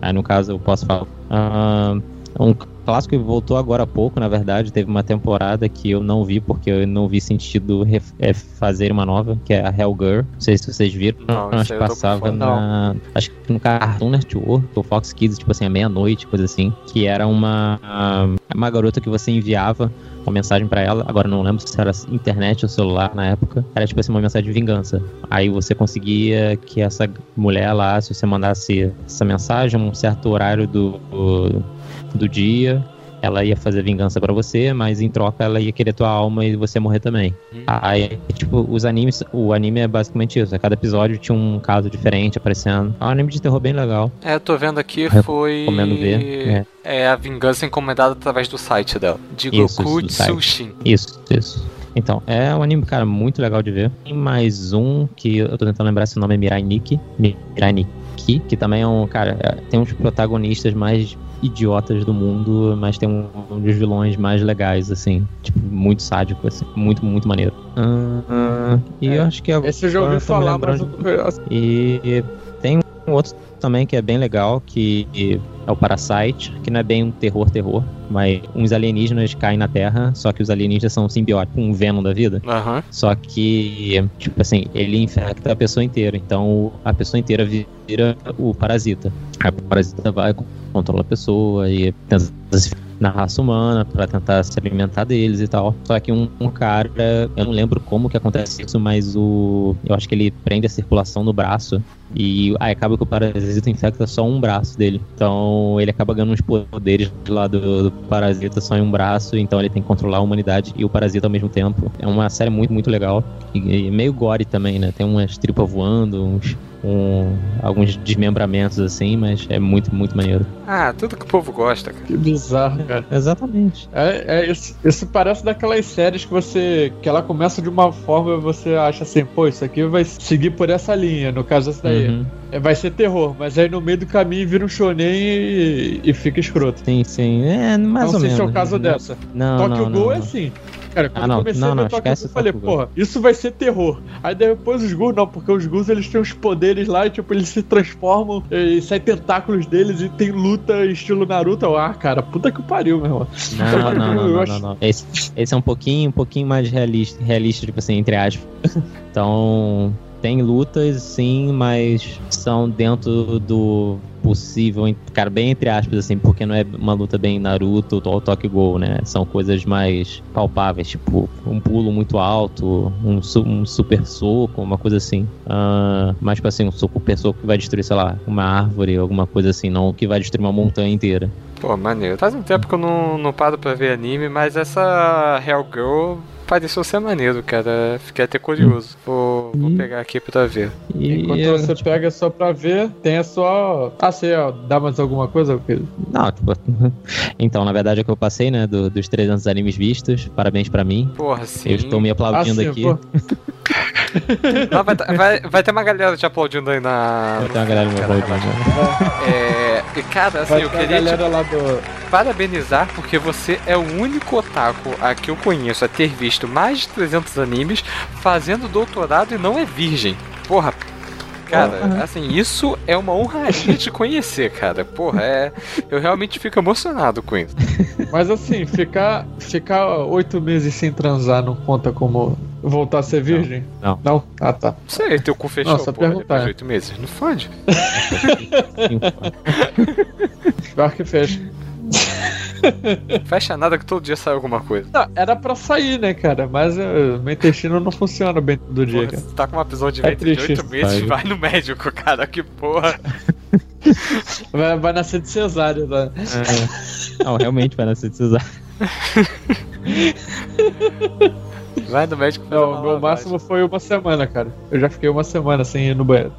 Aí no caso eu posso falar. Ah, um clássico voltou agora há pouco, na verdade, teve uma temporada que eu não vi porque eu não vi sentido é, fazer uma nova, que é a Hellgirl. Não sei se vocês viram,
Não,
que passava na. Acho que no Cartoon Network, ou Fox Kids, tipo assim, à meia-noite, coisa assim. Que era uma, uma garota que você enviava uma mensagem pra ela, agora não lembro se era internet ou celular na época, era tipo assim uma mensagem de vingança. Aí você conseguia que essa mulher lá, se você mandasse essa mensagem um certo horário do, do, do dia, ela ia fazer vingança pra você, mas em troca ela ia querer tua alma e você morrer também. Aí, tipo, os animes, o anime é basicamente isso, a cada episódio tinha um caso diferente aparecendo. É um anime de terror bem legal.
É, eu tô vendo aqui, foi.
Recomendo ver,
É a vingança encomendada através do site dela. De Goku. Tsushin.
Isso, isso. Então, é um anime, cara, muito legal de ver. Tem mais um que eu tô tentando lembrar se o nome é Mirai Nikki. Mirai Nikki, que também é um, cara, é- tem uns protagonistas mais idiotas do mundo, mas tem um, um dos vilões mais legais, assim. Tipo, muito sádico, assim. Muito, muito maneiro. Ah, e
É,
eu acho que agora
Esse eu já ouvi falar, mas não-
e tem um outro também que é bem legal, que é o Parasite, que não é bem um terror-terror, mas uns alienígenas caem na Terra, só que os alienígenas são simbióticos, um Venom da vida.
Aham.
Só que, tipo assim, ele infecta a pessoa inteira, então a pessoa inteira vira o parasita. Aí o parasita vai, controla a pessoa e tenta se na raça humana pra tentar se alimentar deles e tal. Só que um, um cara, eu não lembro como que acontece isso, mas o eu acho que ele prende a circulação no braço e aí acaba que o parasita infecta só um braço dele. Então ele acaba ganhando uns poderes lá do, do parasita só em um braço, então ele tem que controlar a humanidade e o parasita ao mesmo tempo. É uma série muito, muito legal. E, e meio gore também, né? Tem umas tripas voando, uns. um- alguns desmembramentos assim, mas é muito, muito maneiro.
Ah, tudo que o povo gosta, cara.
Que bizarro, cara.
Exatamente.
É, é isso, isso parece daquelas séries que você. que ela começa de uma forma e você acha assim, pô, isso aqui vai seguir por essa linha. No caso essa daí.
Uhum.
É, vai ser terror, mas aí no meio do caminho vira um shonen e, e fica escroto.
Sim, sim. É, mais
não
ou
sei
menos.
se é o caso
né?
dessa.
Não,
Tokyo
não,
Ghoul
não,
é
não.
assim. Cara, quando
Ah, não.
eu comecei
Não,
a ver
não,
Tokyo Ghoul, eu
o
falei, porra, isso vai ser terror. Aí depois os Ghouls não, porque os Ghouls eles têm uns poderes lá e tipo, eles se transformam e saem tentáculos deles e tem luta estilo Naruto. Ah, cara, puta que pariu, meu irmão.
Não, [laughs] não, não, não,
acho-
não, não. Esse, esse é um pouquinho, um pouquinho mais realista, realista, tipo assim, entre aspas. [laughs] Então, tem lutas, sim, mas são dentro do possível, cara, bem entre aspas, assim, porque não é uma luta bem Naruto ou Tokyo Ghoul, né? São coisas mais palpáveis, tipo um pulo muito alto, um, su- um super soco, uma coisa assim. Ah, mas, tipo assim, um super soco que vai destruir, sei lá, uma árvore, alguma coisa assim, não que vai destruir uma montanha inteira.
Pô, maneiro. Faz um tempo que eu não, não paro pra ver anime, mas essa Hellgirl pareceu ser maneiro, cara. Fiquei até curioso. Vou, vou pegar aqui pra ver.
E
Enquanto você pega só pra ver, tem a só. Ah, você ó, dá mais alguma coisa? Pedro?
Não, tipo. [laughs] então, na verdade é que eu passei, né? do- dos 300 animes vistos. Parabéns pra mim.
Porra, sim.
Eu estou me aplaudindo
Ah, sim,
aqui.
Não, vai, tá- vai, vai ter uma galera te aplaudindo aí na.
Vai ter uma galera me aplaudindo.
É. Cara, assim,
Vai
eu queria te
galera lá do.
parabenizar porque você é o único otaku a que eu conheço a ter visto mais de 300 animes fazendo doutorado e não é virgem. Porra. Cara, assim, isso é uma honraria te conhecer, cara. Porra, é. Eu realmente fico emocionado com isso.
Mas assim, ficar, ficar oito meses sem transar não conta como voltar a ser virgem?
Não.
Não? Ah, tá.
Não sei, teu cu fechou,
Nossa,
porra,
perguntar.
depois de oito meses. Não fode. [laughs]
Pior que fecha. [laughs]
Fecha nada que todo dia sai alguma coisa.
Não, era pra sair, né, cara? Mas eh, meu intestino não funciona bem todo dia,
Porra, tá com uma prisão de
É
ventre de
triste
oito
isso,
meses,
pai.
vai no médico, cara. Que porra. [laughs]
Vai, vai nascer de cesárea, tá?
É. Não, realmente vai nascer de cesárea.
Vai no médico
Não, o meu máximo foi uma semana, cara. Eu já fiquei uma semana sem ir no banheiro.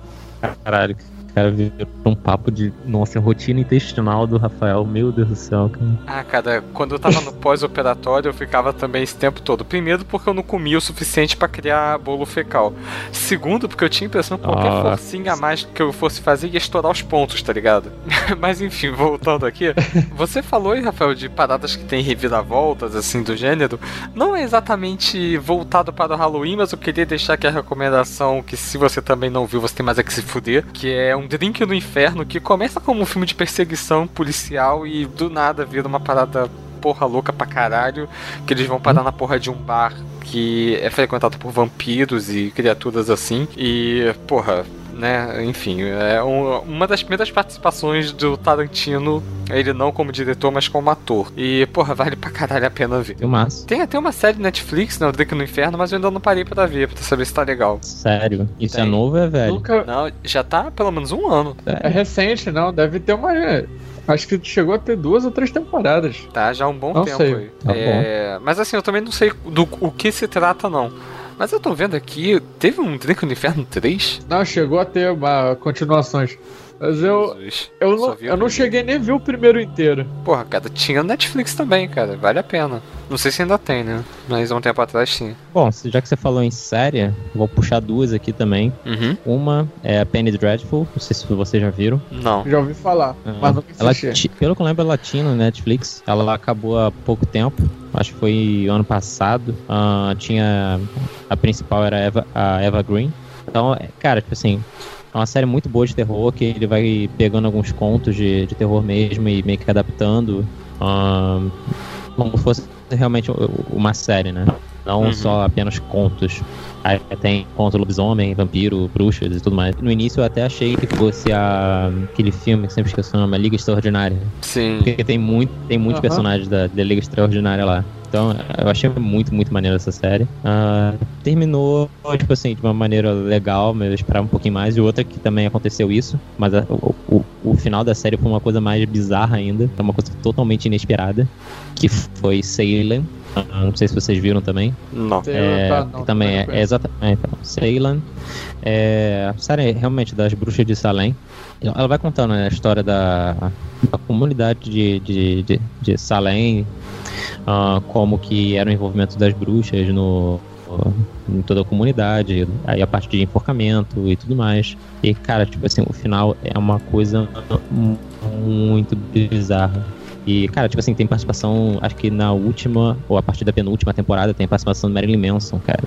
Caralho, cara virou um papo de. Nossa, rotina intestinal do Rafael. Meu Deus do céu, cara.
Ah, cara, quando eu tava no [laughs] pós-operatório, eu ficava também esse tempo todo. Primeiro, porque eu não comia o suficiente pra criar bolo fecal. Segundo, porque eu tinha a impressão que qualquer
Nossa.
forcinha a mais que eu fosse fazer ia estourar os pontos, tá ligado? [laughs] Mas enfim, voltando aqui. [laughs] Você falou aí, Rafael, de paradas que tem reviravoltas, assim, do gênero. Não é exatamente voltado para o Halloween, mas eu queria deixar aqui a recomendação que se você também não viu, você tem mais é que se fuder. Que é um Drink no Inferno, que começa como um filme de perseguição policial e do nada vira uma parada porra louca pra caralho, que eles vão parar na porra de um bar que é frequentado por vampiros e criaturas assim. E, porra, né, enfim, é um- uma das primeiras participações do Tarantino, ele não como diretor, mas como ator. E, porra, vale pra caralho a pena ver.
Filmaço.
Tem até uma série Netflix, né, o Drink no Inferno, mas eu ainda não parei pra ver, pra saber se tá legal.
Sério. Isso
Tem.
é novo ou é velho?
Nunca.
Não, já tá pelo menos um ano,
É recente, não. Deve ter uma. Acho que chegou a ter duas ou três temporadas.
tá? Já há um bom
Não
tempo
sei.
aí.
Tá
É, mas assim, eu também não sei do o que se trata, não. Mas eu tô vendo aqui, teve um Drink no Inferno 3?
Não, chegou a ter uma continuações. Mas eu.
Jesus.
Eu
Só
não, eu não cheguei nem a ver o primeiro inteiro.
Porra, cara, tinha no Netflix também, cara. Vale a pena. Não sei se ainda tem, né? Mas há um tempo atrás tinha.
Bom, se- já que você falou em série, vou puxar duas aqui também.
Uhum.
Uma é a Penny Dreadful, não sei se vocês já viram.
Não.
Já ouvi falar,
Ah,
mas nunca
ela, pelo que eu lembro, ela tinha no Netflix. Ela acabou há pouco tempo. Acho que foi ano passado. Ah, tinha. A principal era a Eva, a Eva Green. Então, é- cara, tipo assim. É uma série muito boa de terror que ele vai pegando alguns contos de, de terror mesmo e meio que adaptando. ah, como se fosse realmente uma série, né? Não
Uhum.
só apenas contos. Aí tem conto lobisomem, vampiro, bruxas e tudo mais. No início eu até achei que fosse a, aquele filme que sempre esqueci o nome, a Liga Extraordinária.
Sim.
Porque tem, muito, tem muitos
Aham.
personagens da, da Liga Extraordinária lá. Então eu achei muito, muito maneiro essa série. Ah, terminou, tipo assim, de uma maneira legal, mas eu esperava um pouquinho mais. E outra que também aconteceu isso, mas a- o, o, o final da série foi uma coisa mais bizarra ainda. Foi uma coisa totalmente inesperada. Que foi Salem. Ah, não sei se vocês viram também.
Não.
Sei,
É,
tá, não,
que também
não
é, é exatamente. É, então, Salem. É, a série realmente das bruxas de Salem. Ela vai contando né, a história da, da comunidade de, de, de, de Salem, ah, como que era o envolvimento das bruxas no, em toda a comunidade, aí a parte de enforcamento e tudo mais. E, cara, tipo assim, o final é uma coisa muito bizarra. E, cara, tipo assim, tem participação, acho que na última, ou a partir da penúltima temporada, tem participação do Marilyn Manson, cara.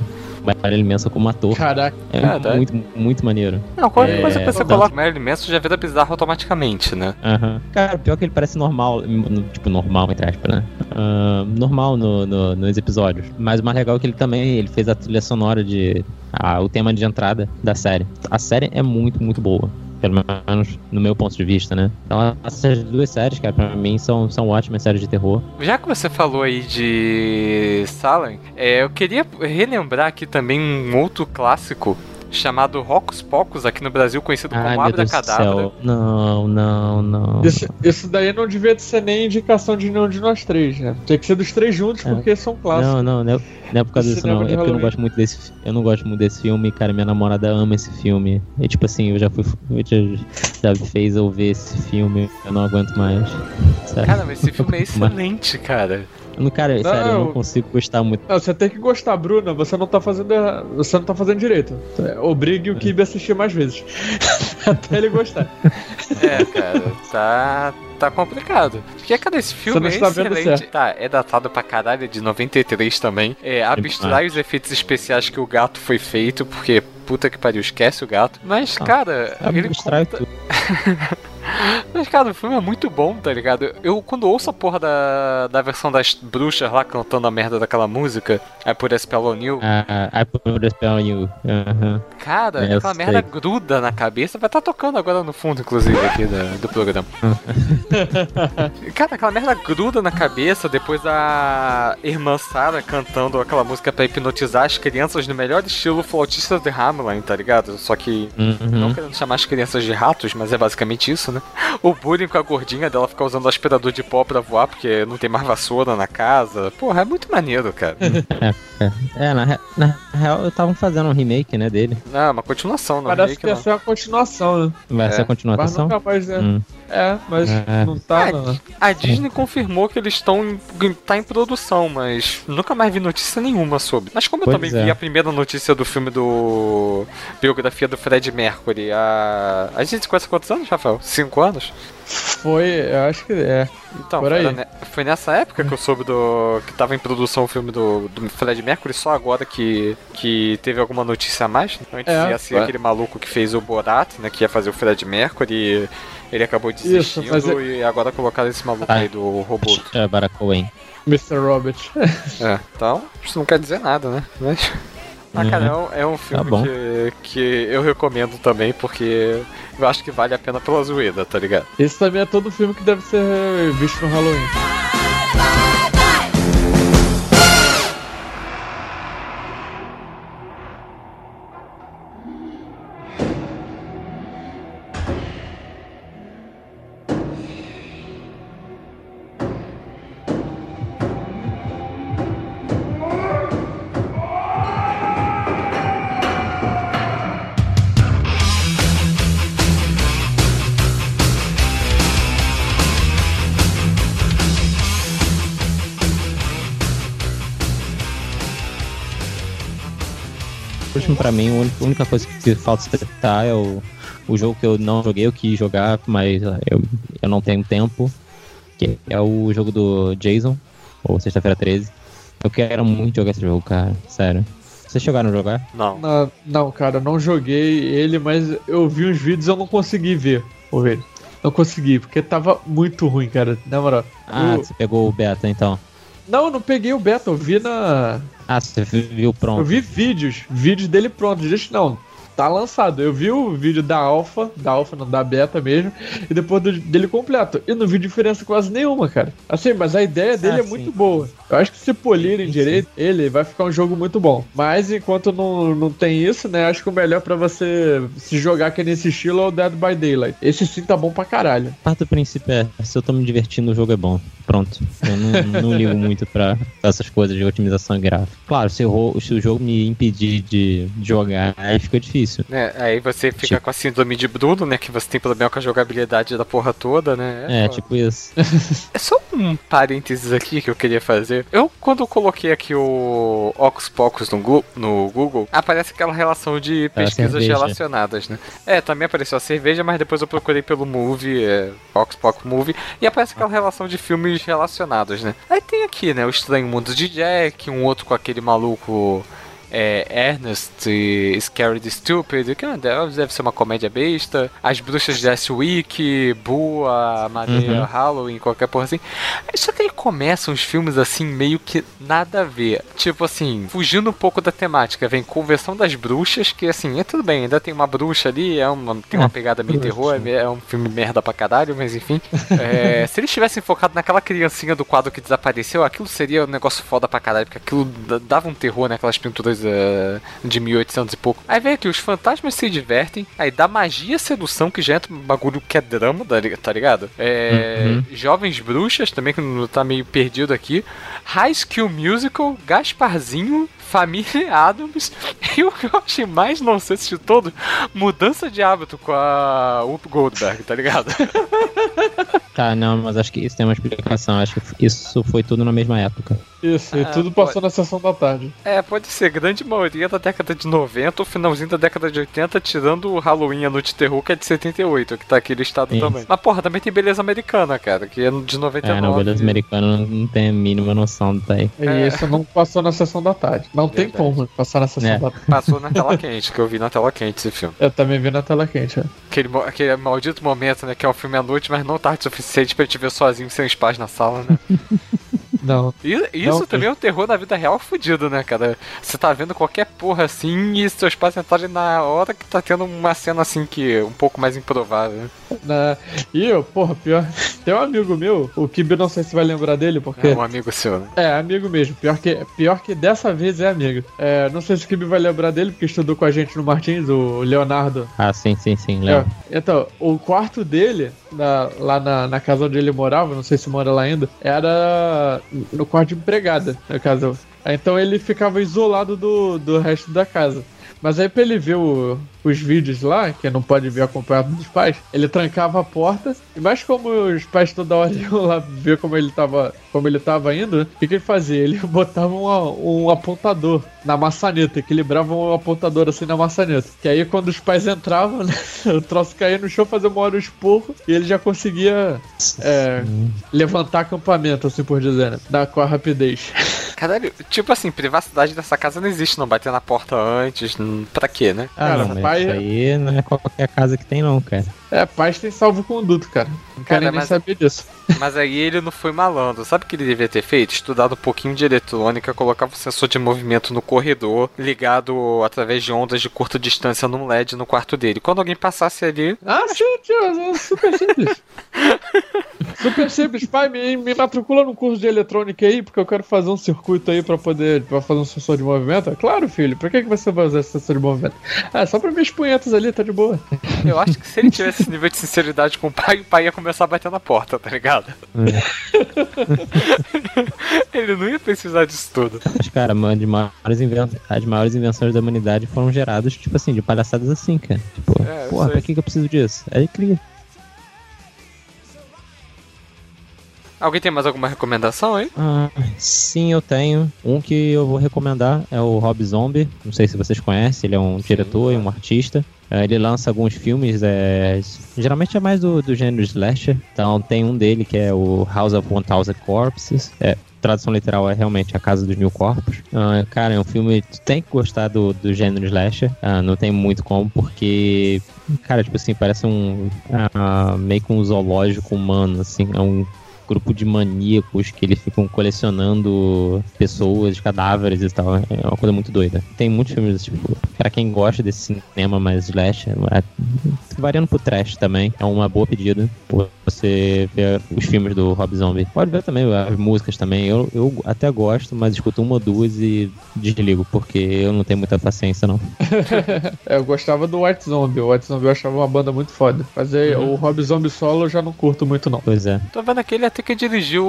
Marilyn Manson como ator.
Caraca,
É
Caraca.
muito, muito maneiro.
Não, qualquer
É,
coisa que você
tanto-
coloca Marilyn Manson já vira bizarro automaticamente, né?
Aham. Cara, pior que ele parece normal, no- tipo, normal, entre aspas, né? Ah, normal no, no- nos episódios. Mas o mais legal é que ele também ele fez a trilha sonora de. ah, o tema de entrada da série. A série é muito, muito boa. Pelo menos no meu ponto de vista, né? Então, essas duas séries, cara, pra mim são, são ótimas séries de terror.
Já que você falou aí de Salem, é, eu queria relembrar aqui também um outro clássico chamado Rocos Pocos, aqui no Brasil conhecido como
Ai,
Abracadabra.
céu. Não, não, não.
isso, isso daí não devia ser nem indicação de nenhum de nós três, né? Tem que ser dos três juntos,
É.
porque são clássicos.
Não, não, não é, não é por causa
Esse
disso, não. É porque eu não gosto muito desse Eu não gosto muito desse filme, cara. Minha namorada ama esse filme. E tipo assim, eu já fui. Eu já, já fez eu ver esse filme. Eu não aguento mais. Sério.
Cara, mas esse [laughs] filme é excelente, cara.
Não- cara, sério, eu
Não.
não consigo gostar muito.
Não, você tem que gostar, Bruna. Você não tá fazendo. Você não tá fazendo direito. É, Obrigue o Kibe a assistir mais vezes. [laughs] Até ele gostar.
É, cara, tá. Tá complicado. Porque, cara, esse filme
não
é
vendo
excelente. Tá, é datado pra caralho, é de 93 também. É, abstrai os efeitos especiais que o gato foi feito, porque puta que pariu, esquece o gato. Mas,
Ah,
cara, ele
Abstrai
conta-. [laughs] [laughs] Mas, cara, o filme é muito bom, tá ligado? Eu, quando ouço a porra da, da versão das bruxas lá cantando a merda daquela música, I Put a Spell on You,
Ah, I put a spell on you. Aham.
cara,
É,
aquela
sei.
merda gruda na cabeça. Vai estar tocando agora no fundo, inclusive, aqui da- do programa. [laughs] cara, aquela merda gruda na cabeça, depois a irmã Sarah cantando aquela música pra hipnotizar as crianças no melhor estilo flautista de Hamelin, tá ligado? Só que Não
Uhum.
querendo chamar as crianças de ratos, mas é basicamente isso, né? O bullying com a gordinha dela ficar usando aspirador de pó pra voar porque não tem mais vassoura na casa. Porra, é muito maneiro, cara.
É, na, re- na real, estavam fazendo um remake, né, dele.
Não, é uma continuação, não
Parece
remake,
que ia
não.
ser uma continuação, né?
Vai
É.
ser a
Mas
continuação?
nunca mais é.
Hum.
É, mas
É.
não tá,
Ah,
não.
A Disney confirmou que eles estão em, tá em produção, mas nunca mais vi notícia nenhuma sobre. Mas como eu
Pois
também
é.
vi a primeira notícia do filme do biografia do Fred Mercury, a a gente se conhece quantos anos, Rafael? Cinco anos?
Foi, eu acho que é.
Então,
Por
foi,
aí.
ne- foi nessa época que eu soube do que tava em produção o filme do, do Fred Mercury, só agora que, que teve alguma notícia a mais. Antes
É,
ia ser
foi.
aquele maluco que fez o Borat, né, que ia fazer o Fred Mercury, e ele acabou desistindo
mas é-
e agora colocaram esse maluco
Ah.
aí do robô.
É, Barack Cohen.
Mr. Robert. [laughs]
É, então, isso não quer dizer nada, né? Mas. Ah,
Uhum.
cara, é um, é um filme
bom.
que, que eu recomendo também, porque eu acho que vale a pena pela zoeira, tá ligado?
Esse também é todo filme que deve ser visto no Halloween.
Por último, pra mim, a única- coisa que falta citar é o, o jogo que eu não joguei, eu quis jogar, mas eu, eu não tenho tempo. Que é o jogo do Jason, ou Sexta-feira 13. Eu quero muito jogar esse jogo, cara. Sério. Vocês chegaram a jogar?
Não.
Na- não, cara, eu não joguei ele, mas eu vi uns vídeos e eu não consegui ver o vídeo. Não consegui, porque tava muito ruim, cara. Na moral.
Ah,
Eu-
você pegou o beta então.
Não, eu não peguei o beta, eu vi na.
Ah, você viu pronto.
Eu vi vídeos, vídeos dele pronto. Gente, não, tá lançado. Eu vi o vídeo da alfa, da alfa não, da beta mesmo, e depois do- dele completo. E não vi diferença quase nenhuma, cara. Assim, mas a ideia dele
Ah,
é
sim.
muito boa. Eu acho que se polirem
Sim,
direito, ele vai ficar um jogo muito bom. Mas enquanto não, não tem isso, né, acho que o melhor pra você se jogar que é nesse estilo é o Dead by Daylight. Esse sim tá bom pra caralho.
Parte do princípio é, se eu tô me divertindo, o jogo é bom. Pronto. Eu não, não ligo muito pra, pra essas coisas de otimização gráfica. Claro, se, o ro- se o jogo me impedir de jogar, aí fica difícil.
É, aí você fica
Tipo-
com a síndrome de Bruno, né? Que você tem problema com a jogabilidade da porra toda, né?
É,
foda.
tipo isso.
É só um parênteses aqui que eu queria fazer. Eu, quando eu coloquei aqui o Ocus Pocus no, Gu- no Google, aparece aquela relação de
É,
pesquisas relacionadas, né? É, também apareceu a cerveja, mas depois eu procurei pelo Movie, é, Ocus Pocus Movie, e aparece aquela relação de filmes relacionados, né? Aí tem aqui, né? O Estranho Mundo de Jack, um outro com aquele maluco. É, Ernest e Scared Stupid, que ah, deve ser uma comédia besta. As Bruxas de Week, Bua, Madeira,
Uhum.
Halloween, qualquer porra assim. Só que aí começam os filmes assim, meio que nada a ver. Tipo assim, fugindo um pouco da temática. Vem Conversão das Bruxas, que assim, é tudo bem, ainda tem uma bruxa ali, é uma, tem uma
É,
pegada meio terror, é, é um filme merda pra caralho, mas enfim. É, [laughs] se eles tivessem focado naquela criancinha do quadro que desapareceu, aquilo seria um negócio foda pra caralho, porque aquilo dava um terror naquelas pinturas eh, de 1800 e pouco. Aí vem aqui, os fantasmas se divertem, aí dá magia sedução, que já entra um bagulho que é drama, tá tá ligado? É,
Uhum.
Jovens Bruxas, também que não tá meio perdido aqui. High School Musical, Gasparzinho, Família [laughs] Adams [laughs] e o que eu achei mais nonsense de todo, mudança de hábito com a Whoop Goldberg, tá ligado? [laughs]
Tá, não, mas acho que isso tem uma explicação. Acho que isso foi tudo na mesma época.
Isso, e
Ah,
tudo passou na sessão da tarde.
É, pode ser. Grande maioria da década de 90 ou finalzinho da década de 80, tirando o Halloween a Noite Terror, que é de 78, que tá aqui listado
Isso.
também. Mas porra, também tem Beleza Americana, cara, que é de 99.
É, não, beleza americano não- tem a mínima noção daí.
E
É.
isso não passou na sessão da tarde. Não tem
Verdade.
como passar na sessão
É.
Passou na tela quente, que eu vi na tela quente esse filme.
Eu também vi na tela quente. é.
Aquele, aquele maldito momento, né, que é um filme à noite, mas não tarde o suficiente pra gente ver sozinho sem os pais na sala, né? [laughs]
Não.
E isso
Não,
também é um terror na vida real fudido, né, cara? Você tá vendo qualquer porra assim e seus pais entrarem na hora que tá tendo uma cena assim que é um pouco mais improvável.
Na... E eu, porra, pior. Tem um amigo meu, o Kibi, não sei se vai lembrar dele, porque.
É um amigo seu, né?
É, amigo mesmo. Pior que, pior que dessa vez é amigo. É, não sei se o Kibi vai lembrar dele, porque estudou com a gente no Martins, o Leonardo.
Ah, sim, sim, sim,
É,
lembro.
então, o quarto dele, na- lá na, na casa onde ele morava, não sei se mora lá ainda, era no quarto de empregada, no caso. Então ele ficava isolado do, do resto da casa. Mas aí pra ele ver o- os vídeos lá, que não pode ver acompanhado dos pais, ele trancava a porta, e mais como os pais toda hora [laughs] iam lá ver como ele tava, como ele tava indo, o que, que ele fazia? Ele [laughs] botava um apontador na maçaneta, equilibrava um apontador assim na maçaneta. Que aí quando os pais entravam, né, [laughs] o troço caía no chão, fazia uma hora o esporro, e ele já conseguia é, levantar acampamento, assim por dizer, né, da, com a rapidez. [laughs]
Caralho, tipo assim, privacidade dessa casa não existe, não bater na porta antes, pra quê, né?
Ah,
Cara,
não, mas
pai-
isso aí não é qualquer casa que tem, não, cara.
É, pais tem salvo-conduto, cara. Não
Cara,
querem nem
mas-
saber disso. [laughs]
Mas aí ele não foi malandro. Sabe o que ele devia ter feito? Estudado um pouquinho de eletrônica, colocava o sensor de movimento no corredor, ligado através de ondas de curta distância num LED no quarto dele. Quando alguém passasse ali,
Ah, sim, tio, é super simples. [laughs] super simples. Pai, me, me matricula no curso de eletrônica aí, porque eu quero fazer um circuito aí pra poder pra fazer um sensor de movimento. É Claro, filho. Pra que, que você vai usar esse sensor de movimento? Ah, só pra minhas punhetas ali, tá de boa.
eu acho que se ele tivesse [laughs] esse nível de sinceridade com o pai, o pai ia começar a bater na porta, tá ligado? [laughs] ele não ia precisar disso tudo.
Mas, cara, uma de maiores inven- as maiores invenções da humanidade foram geradas, tipo assim, de palhaçadas assim, cara. Tipo,
É,
porra, pra que, que eu preciso disso? Aí cria.
Alguém tem mais alguma recomendação aí?
Ah, sim, eu tenho. Um que eu vou recomendar é o Rob Zombie. Não sei se vocês conhecem, ele é um diretor e um artista. Eh, Ele lança alguns filmes, é, geralmente é mais do, do gênero slasher. Então tem um dele que é o House of One Thousand Corpses. É, tradução literal é realmente A Casa dos Mil Corpos. Ah, cara, é um filme. Tu tem que gostar do, do gênero slasher. Ah, não tem muito como, porque. Cara, tipo assim, parece um. ah, meio que um zoológico humano, assim. É um grupo de maníacos que eles ficam colecionando pessoas, cadáveres e tal. É uma coisa muito doida. Tem muitos filmes, tipo, pra quem gosta desse cinema mais slash, é, variando pro trash também, é uma boa pedida. Você ver os filmes do Rob Zombie. Pode ver também as músicas também. Eu, eu até gosto, mas escuto uma ou duas e desligo, porque eu não tenho muita paciência, não. [laughs]
É, eu gostava do White Zombie. O White Zombie eu achava uma banda muito foda. Mas aí, o Rob Zombie solo eu já não curto muito, não.
Pois é.
Tô vendo aqui, ele até que dirigiu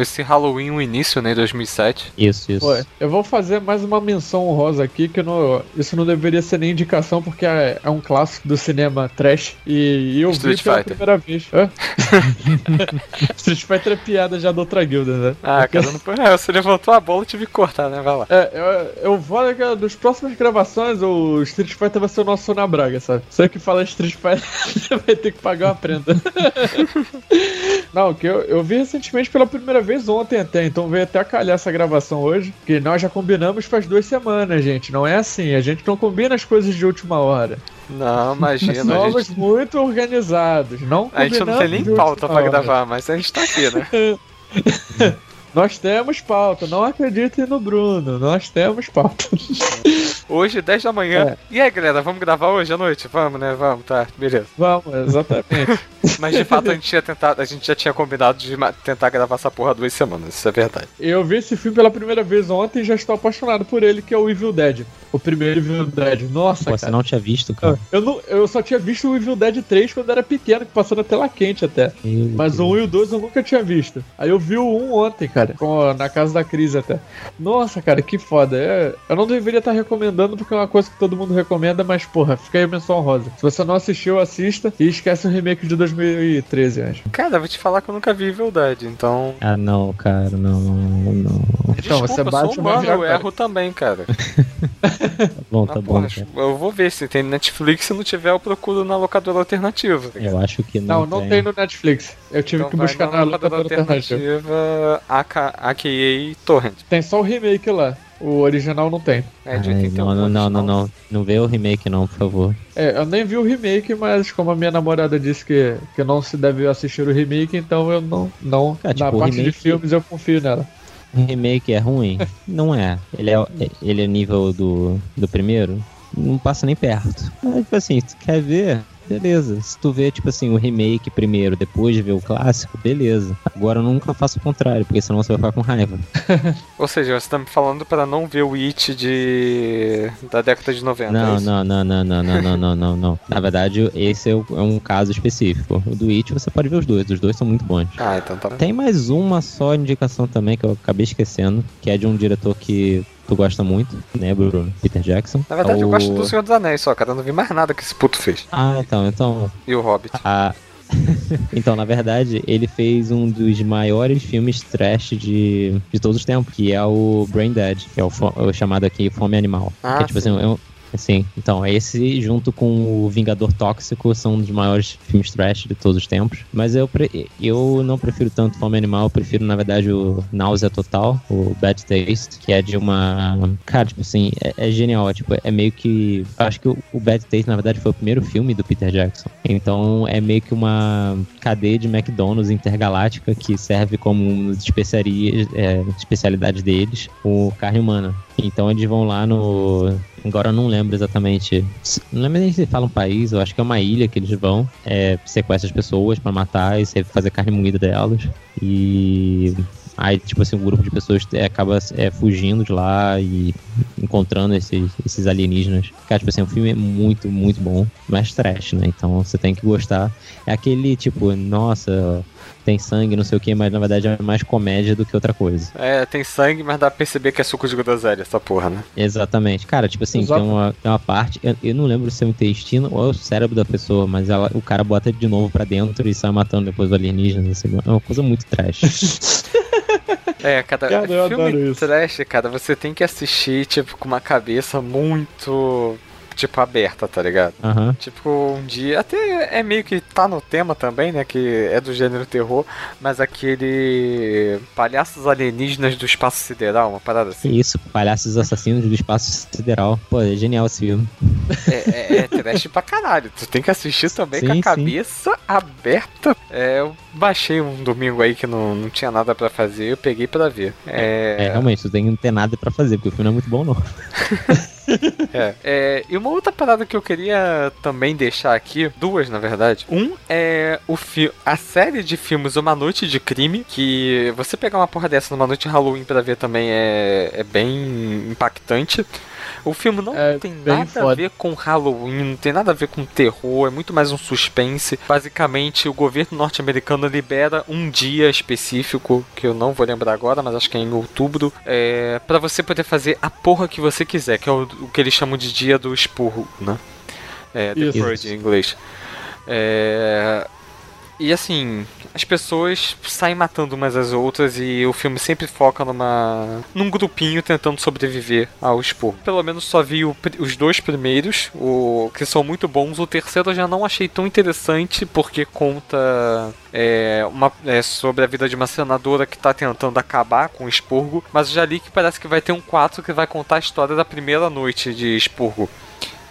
esse Halloween, o início, né, em 2007.
Isso, isso.
Pô, eu vou fazer mais uma menção honrosa aqui, que não, isso não deveria ser nem indicação, porque é, é um clássico do cinema trash. E, e eu
Street
vi pela
Fighter.
primeira vez. Hã? [laughs] Street Fighter é piada já da outra guilda, né?
Ah, cara, não... é, você levantou a bola e tive que cortar, né? Vai lá.
É, eu, eu vou que nos próximas gravações o Street Fighter vai ser o nosso Sônia Braga, sabe? Você que fala Street Fighter [laughs] vai ter que pagar uma prenda. [laughs] Não, que eu, eu vi recentemente pela primeira vez ontem até, então veio até calhar essa gravação hoje, que nós já combinamos faz duas semanas, gente. Não é assim, a gente não combina as coisas de última hora.
Não, imagina, a
Somos
gente,
muito organizados, não
a gente não tem nem pauta pra
hora.
gravar, mas a gente tá aqui, né? [laughs]
Nós temos pauta, não acreditem no Bruno, nós temos pauta. [laughs]
Hoje, 10 da manhã.
É.
E aí, galera, vamos gravar hoje à noite? Vamos, né? Vamos, tá, beleza.
Vamos, exatamente. [laughs]
Mas de fato a gente tinha tentado, a gente já tinha combinado de tentar gravar essa porra duas semanas, isso é verdade.
Eu vi esse filme pela primeira vez ontem e já estou apaixonado por ele, que é o Evil Dead. O primeiro Evil Dead. Nossa,
Pô, você
cara.
não tinha visto, cara.
Eu, não, eu só tinha visto o Evil Dead 3 quando era pequeno, que passou na tela quente até.
Meu
Mas
Deus.
o 1 e o 2 eu nunca tinha visto. Aí eu vi o 1 ontem, cara, com- na casa da Cris até. Nossa, cara, que foda. É, eu não deveria estar recomendando porque é uma coisa que todo mundo recomenda, mas porra, fica aí a menção rosa. Se você não assistiu, assista e esquece o remake de 2013, acho.
Cara, vou te falar que eu nunca vi Dead, então.
Ah, não, cara, não, não, não.
Então,
Desculpa,
você
eu
bate
sou
uma
humano, eu erro também, cara. [laughs]
Tá bom, tá bom.
porra,
cara.
eu vou ver se tem Netflix, se não tiver, eu procuro na locadora alternativa.
Eu acho que
Não,
não.
não, tem no Netflix. Eu tive
Então
que buscar na locadora alternativa.
alternativa, aka Torrent.
Tem só o remake lá. O original não tem.
É de
Ai,
81.
não, não, não, não, não. Não vê o remake não, por favor.
É, eu nem vi o remake, mas como a minha namorada disse que, que não se deve assistir o remake, então eu não. não
É, tipo,
na parte de filmes eu confio nela.
O remake é ruim? [laughs] Não é. Ele é, ele é nível do, do primeiro? Não passa nem perto. Mas, tipo assim, tu quer ver, beleza. Se tu vê, tipo assim, o remake primeiro, depois de ver o clássico, beleza. Agora eu nunca faço o contrário, porque senão você vai ficar com raiva. [laughs]
Ou seja, você tá me falando pra não ver o It de. da década de 90. é
Não,
isso?
não, não, não, não, não, não, não, não, não. [laughs] Na verdade, esse é é um caso específico. O do It você pode ver os dois, os dois são muito bons.
Ah, então tá.
Tem mais uma só indicação também que eu acabei esquecendo, que é de um diretor que tu gosta muito, né, Bruno? Peter Jackson.
Na verdade,
É
eu
o-
gosto do Senhor dos Anéis só, cara. Eu não vi mais nada que esse puto fez.
Ah, então, então.
E o Hobbit.
a- [laughs] então, na verdade, ele fez um dos maiores filmes trash de, de todos os tempos, que é o Brain Dead, que é o, fo- o chamado aqui Fome Animal.
Ah,
que é tipo assim, é um- Assim, então, esse junto com o Vingador Tóxico são um dos maiores filmes trash de todos os tempos. Mas eu, pre- eu não prefiro tanto Fome Animal, eu prefiro, na verdade, o Náusea Total, o Bad Taste, que é de uma. Cara, tipo assim, é, é genial. É, tipo, é meio que. Acho que o, o Bad Taste, na verdade, foi o primeiro filme do Peter Jackson. Então é meio que uma cadeia de McDonald's intergaláctica que serve como uma das especiarias, é, especialidades deles, o carne humana. Então eles vão lá no. Agora eu não lembro exatamente. Não lembro nem se fala um país, eu acho que é uma ilha que eles vão. É, sequestra as pessoas pra matar e fazer carne moída delas. E. Aí, tipo assim, um grupo de pessoas é, acaba é, fugindo de lá e encontrando esses, esses alienígenas. Cara, tipo assim, o filme é muito, muito bom, mas trash, né? Então você tem que gostar. É aquele tipo, nossa, tem sangue, não sei o que, mas na verdade é mais comédia do que outra coisa.
É, tem sangue, mas dá pra perceber que é suco de groselha, essa porra, né?
Exatamente. Cara, tipo assim,
Exato.
tem uma, tem uma parte, eu, eu não lembro se é o intestino ou é o cérebro da pessoa, mas ela, o cara bota de novo pra dentro e sai matando depois o alienígena. Assim, é uma coisa muito trash. [laughs]
É, cada
Cara,
filme trash, cara, você tem que assistir, tipo, com uma cabeça muito, tipo, aberta, tá ligado?
Aham.
Tipo, um dia. Até é meio que tá no tema também, né? Que é do gênero terror. Mas aquele. Palhaços alienígenas do espaço sideral, uma parada assim.
isso, palhaços assassinos do espaço sideral. Pô, é genial esse filme.
É, é, é trash pra caralho. Tu tem que assistir também
Sim,
com a
sim.
cabeça aberta. É, eu baixei um domingo aí que não, não tinha nada pra fazer, eu peguei pra ver.
É,
É.
realmente, tu tem que não ter nada pra fazer, porque o filme não é muito bom, não. [laughs] [laughs]
É. É, e uma outra parada que eu queria também deixar aqui, duas na verdade. Um é o fi a série de filmes Uma Noite de Crime, que você pegar uma porra dessa numa noite de Halloween pra ver também é, é bem impactante. O filme não
É
tem nada a
foda.
ver com Halloween, não tem nada a ver com terror, é muito mais um suspense. Basicamente, o governo norte-americano libera um dia específico, que eu não vou lembrar agora, mas acho que é em outubro, é, para você poder fazer a porra que você quiser, que é o, o que eles chamam de dia do expurgo, né? É, The. Purge em inglês. É, e assim, as pessoas saem matando umas às outras e o filme sempre foca numa num grupinho tentando sobreviver ao expurgo. Pelo menos só vi o os dois primeiros, o que são muito bons. O terceiro eu já não achei tão interessante porque conta é, uma, é, sobre a vida de uma senadora que tá tentando acabar com o expurgo, mas já li que parece que vai ter um 4 que vai contar a história da primeira noite de expurgo.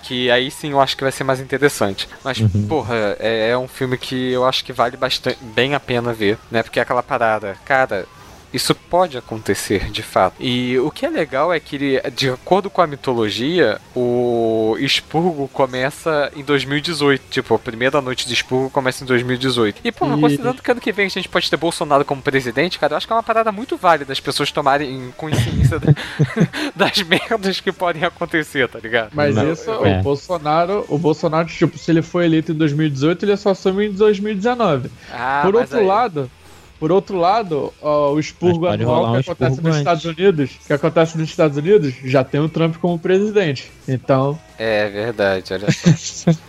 Que aí sim eu acho que vai ser mais interessante. Mas,
Uhum.
porra, é, é um filme que eu acho que vale bastante, bem a pena ver, né? Porque é aquela parada, cara, isso pode acontecer de fato. E o que é legal é que, ele, de acordo com a mitologia, o Expurgo começa em 2018. Tipo, a primeira noite de Expurgo começa em 2018. E, porra,
E-
considerando que ano que vem a gente pode ter Bolsonaro como presidente, cara, eu acho que é uma parada muito válida as pessoas tomarem consciência da- [laughs] das merdas que podem acontecer, tá ligado?
Mas
Não,
isso,
é.
o Bolsonaro, o Bolsonaro, tipo, se ele foi eleito em 2018, ele só assume em 2019.
Ah,
por outro
aí-
lado, por outro lado, ó, o expurgo anual que
um
acontece nos
antes.
Estados Unidos, que acontece nos Estados Unidos, já tem o Trump como presidente. Então,
É verdade, olha só. [laughs]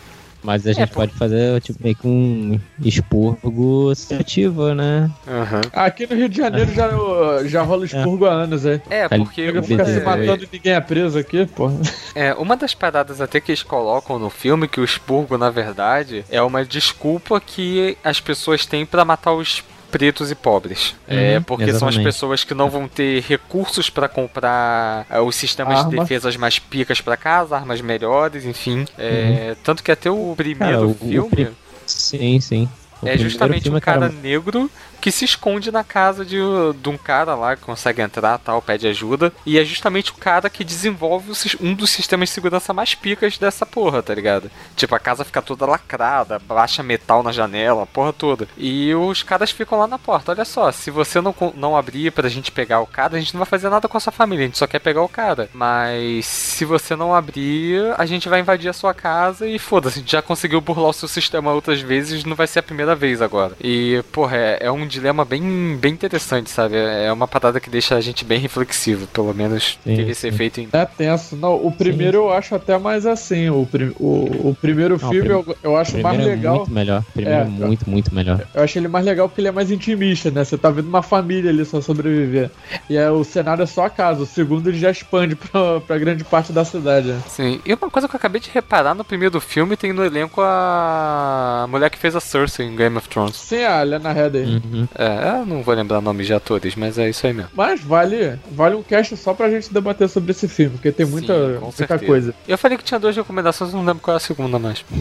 Mas a gente
pô.
pode fazer tipo, meio que um expurgo seletivo, né?
Aham.
aqui no Rio de Janeiro já, [laughs] já rola expurgo há anos, aí.
É,
Ali-
porque o-
fica se
É.
matando e ninguém é preso aqui, porra.
É, uma das paradas até que eles colocam no filme, que o expurgo, na verdade, é uma desculpa que as pessoas têm pra matar os pretos e pobres. é,
Uhum,
porque são as
exatamente.
pessoas que não vão ter recursos pra comprar é, os sistemas de
Armas.
defesas mais picas pra casa, armas melhores, enfim. É, Tanto que até o primeiro
Cara, o- o
filme
pri- Sim, sim. O
é justamente
filme,
um cara
cara,
negro que se esconde na casa de, de um cara lá que consegue entrar tal, pede ajuda. E é justamente o cara que desenvolve um dos sistemas de segurança mais picas dessa porra, tá ligado? Tipo, a casa fica toda lacrada, baixa metal na janela, a porra toda. E os caras ficam lá na porta. Olha só, se você não, não abrir pra gente pegar o cara, a gente não vai fazer nada com a sua família, a gente só quer pegar o cara. Mas se você não abrir, a gente vai invadir a sua casa e foda-se, a gente já conseguiu burlar o seu sistema outras vezes, não vai ser a primeira vez agora. E, porra, é, é um dilema bem, bem interessante, sabe? É uma parada que deixa a gente bem reflexivo, pelo menos
Sim,
teve esse
sim.
efeito em.
É tenso. Não, o primeiro eu acho até mais assim. O, prim- o, o primeiro
Não, o
filme
prim-
eu, eu acho mais
primeiro é
legal.
muito melhor. Primeiro
É,
é, muito, muito melhor.
Eu acho ele mais legal porque ele é mais intimista, né? Você tá vendo uma família ali só sobreviver. E é, o cenário é só a casa. O segundo ele já expande [laughs] pra, pra grande parte da cidade. né?
Sim. E uma coisa que eu acabei de reparar no primeiro filme tem no elenco a mulher que fez a Cersei em Game of Thrones.
Sem a Lena Headey.
Uhum.
É, eu não vou lembrar nomes de atores, mas é isso aí mesmo.
Mas vale, vale um cast só pra gente debater sobre esse filme, porque tem muita,
Sim,
muita coisa.
Eu falei que tinha duas recomendações, não lembro qual é a segunda mais. [laughs]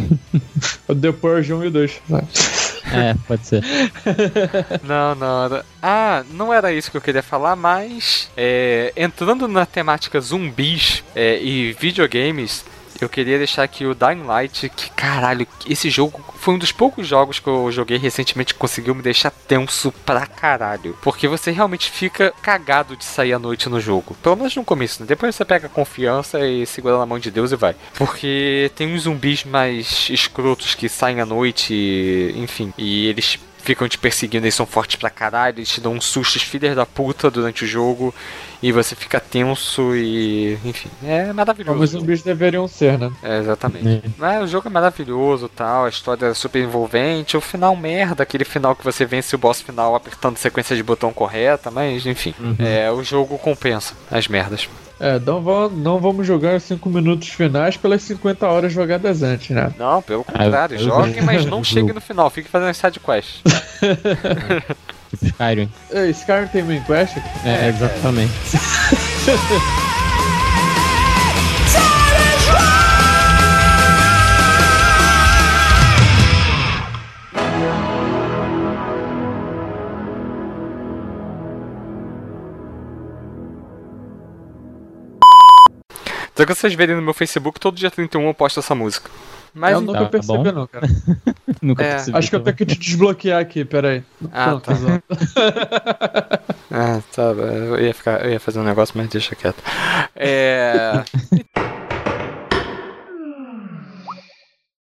O The Purge 1 e 2. sabe?
É, pode ser. [laughs]
Não, não. Era... Ah, não era isso que eu queria falar, mas é, entrando na temática zumbis é, e videogames, eu queria deixar aqui o Dying Light, que caralho, esse jogo foi um dos poucos jogos que eu joguei recentemente que conseguiu me deixar tenso pra caralho. Porque você realmente fica cagado de sair à noite no jogo. Pelo menos no começo, né? Depois você pega confiança e segura na mão de Deus e vai. Porque tem uns zumbis mais escrotos que saem à noite, e, enfim, e eles ficam te perseguindo, eles são fortes pra caralho, eles te dão uns sustos filhos da puta durante o jogo e você fica tenso e. enfim, é maravilhoso.
Como os zumbis deveriam ser, né?
É, exatamente.
É.
Mas o jogo é maravilhoso tal, a história é super envolvente, o final merda, aquele final que você vence o boss final apertando sequência de botão correta, mas enfim,
Uhum.
é, o jogo compensa as merdas.
É, não, va- não vamos jogar os 5 minutos finais pelas 50 horas jogadas antes, né?
Não, pelo contrário,
eu-
jogue, mas não
eu- [laughs]
chegue no final, fique fazendo as sidequests. [laughs]
Tipo Skyrim.
Ei, Skyrim tem main quest?
É, exatamente. [laughs]
Então, que vocês verem no meu Facebook, todo dia 31 eu posto essa música. Mas
eu nunca
tá
percebi,
bom.
não, cara. [laughs]
Nunca
É,
percebi.
Acho que eu tenho que te desbloquear aqui, peraí.
Ah,
Não,
tá. [laughs] Ah, tá. Eu ia, ficar, eu ia fazer um negócio, mas deixa quieto. É. [laughs]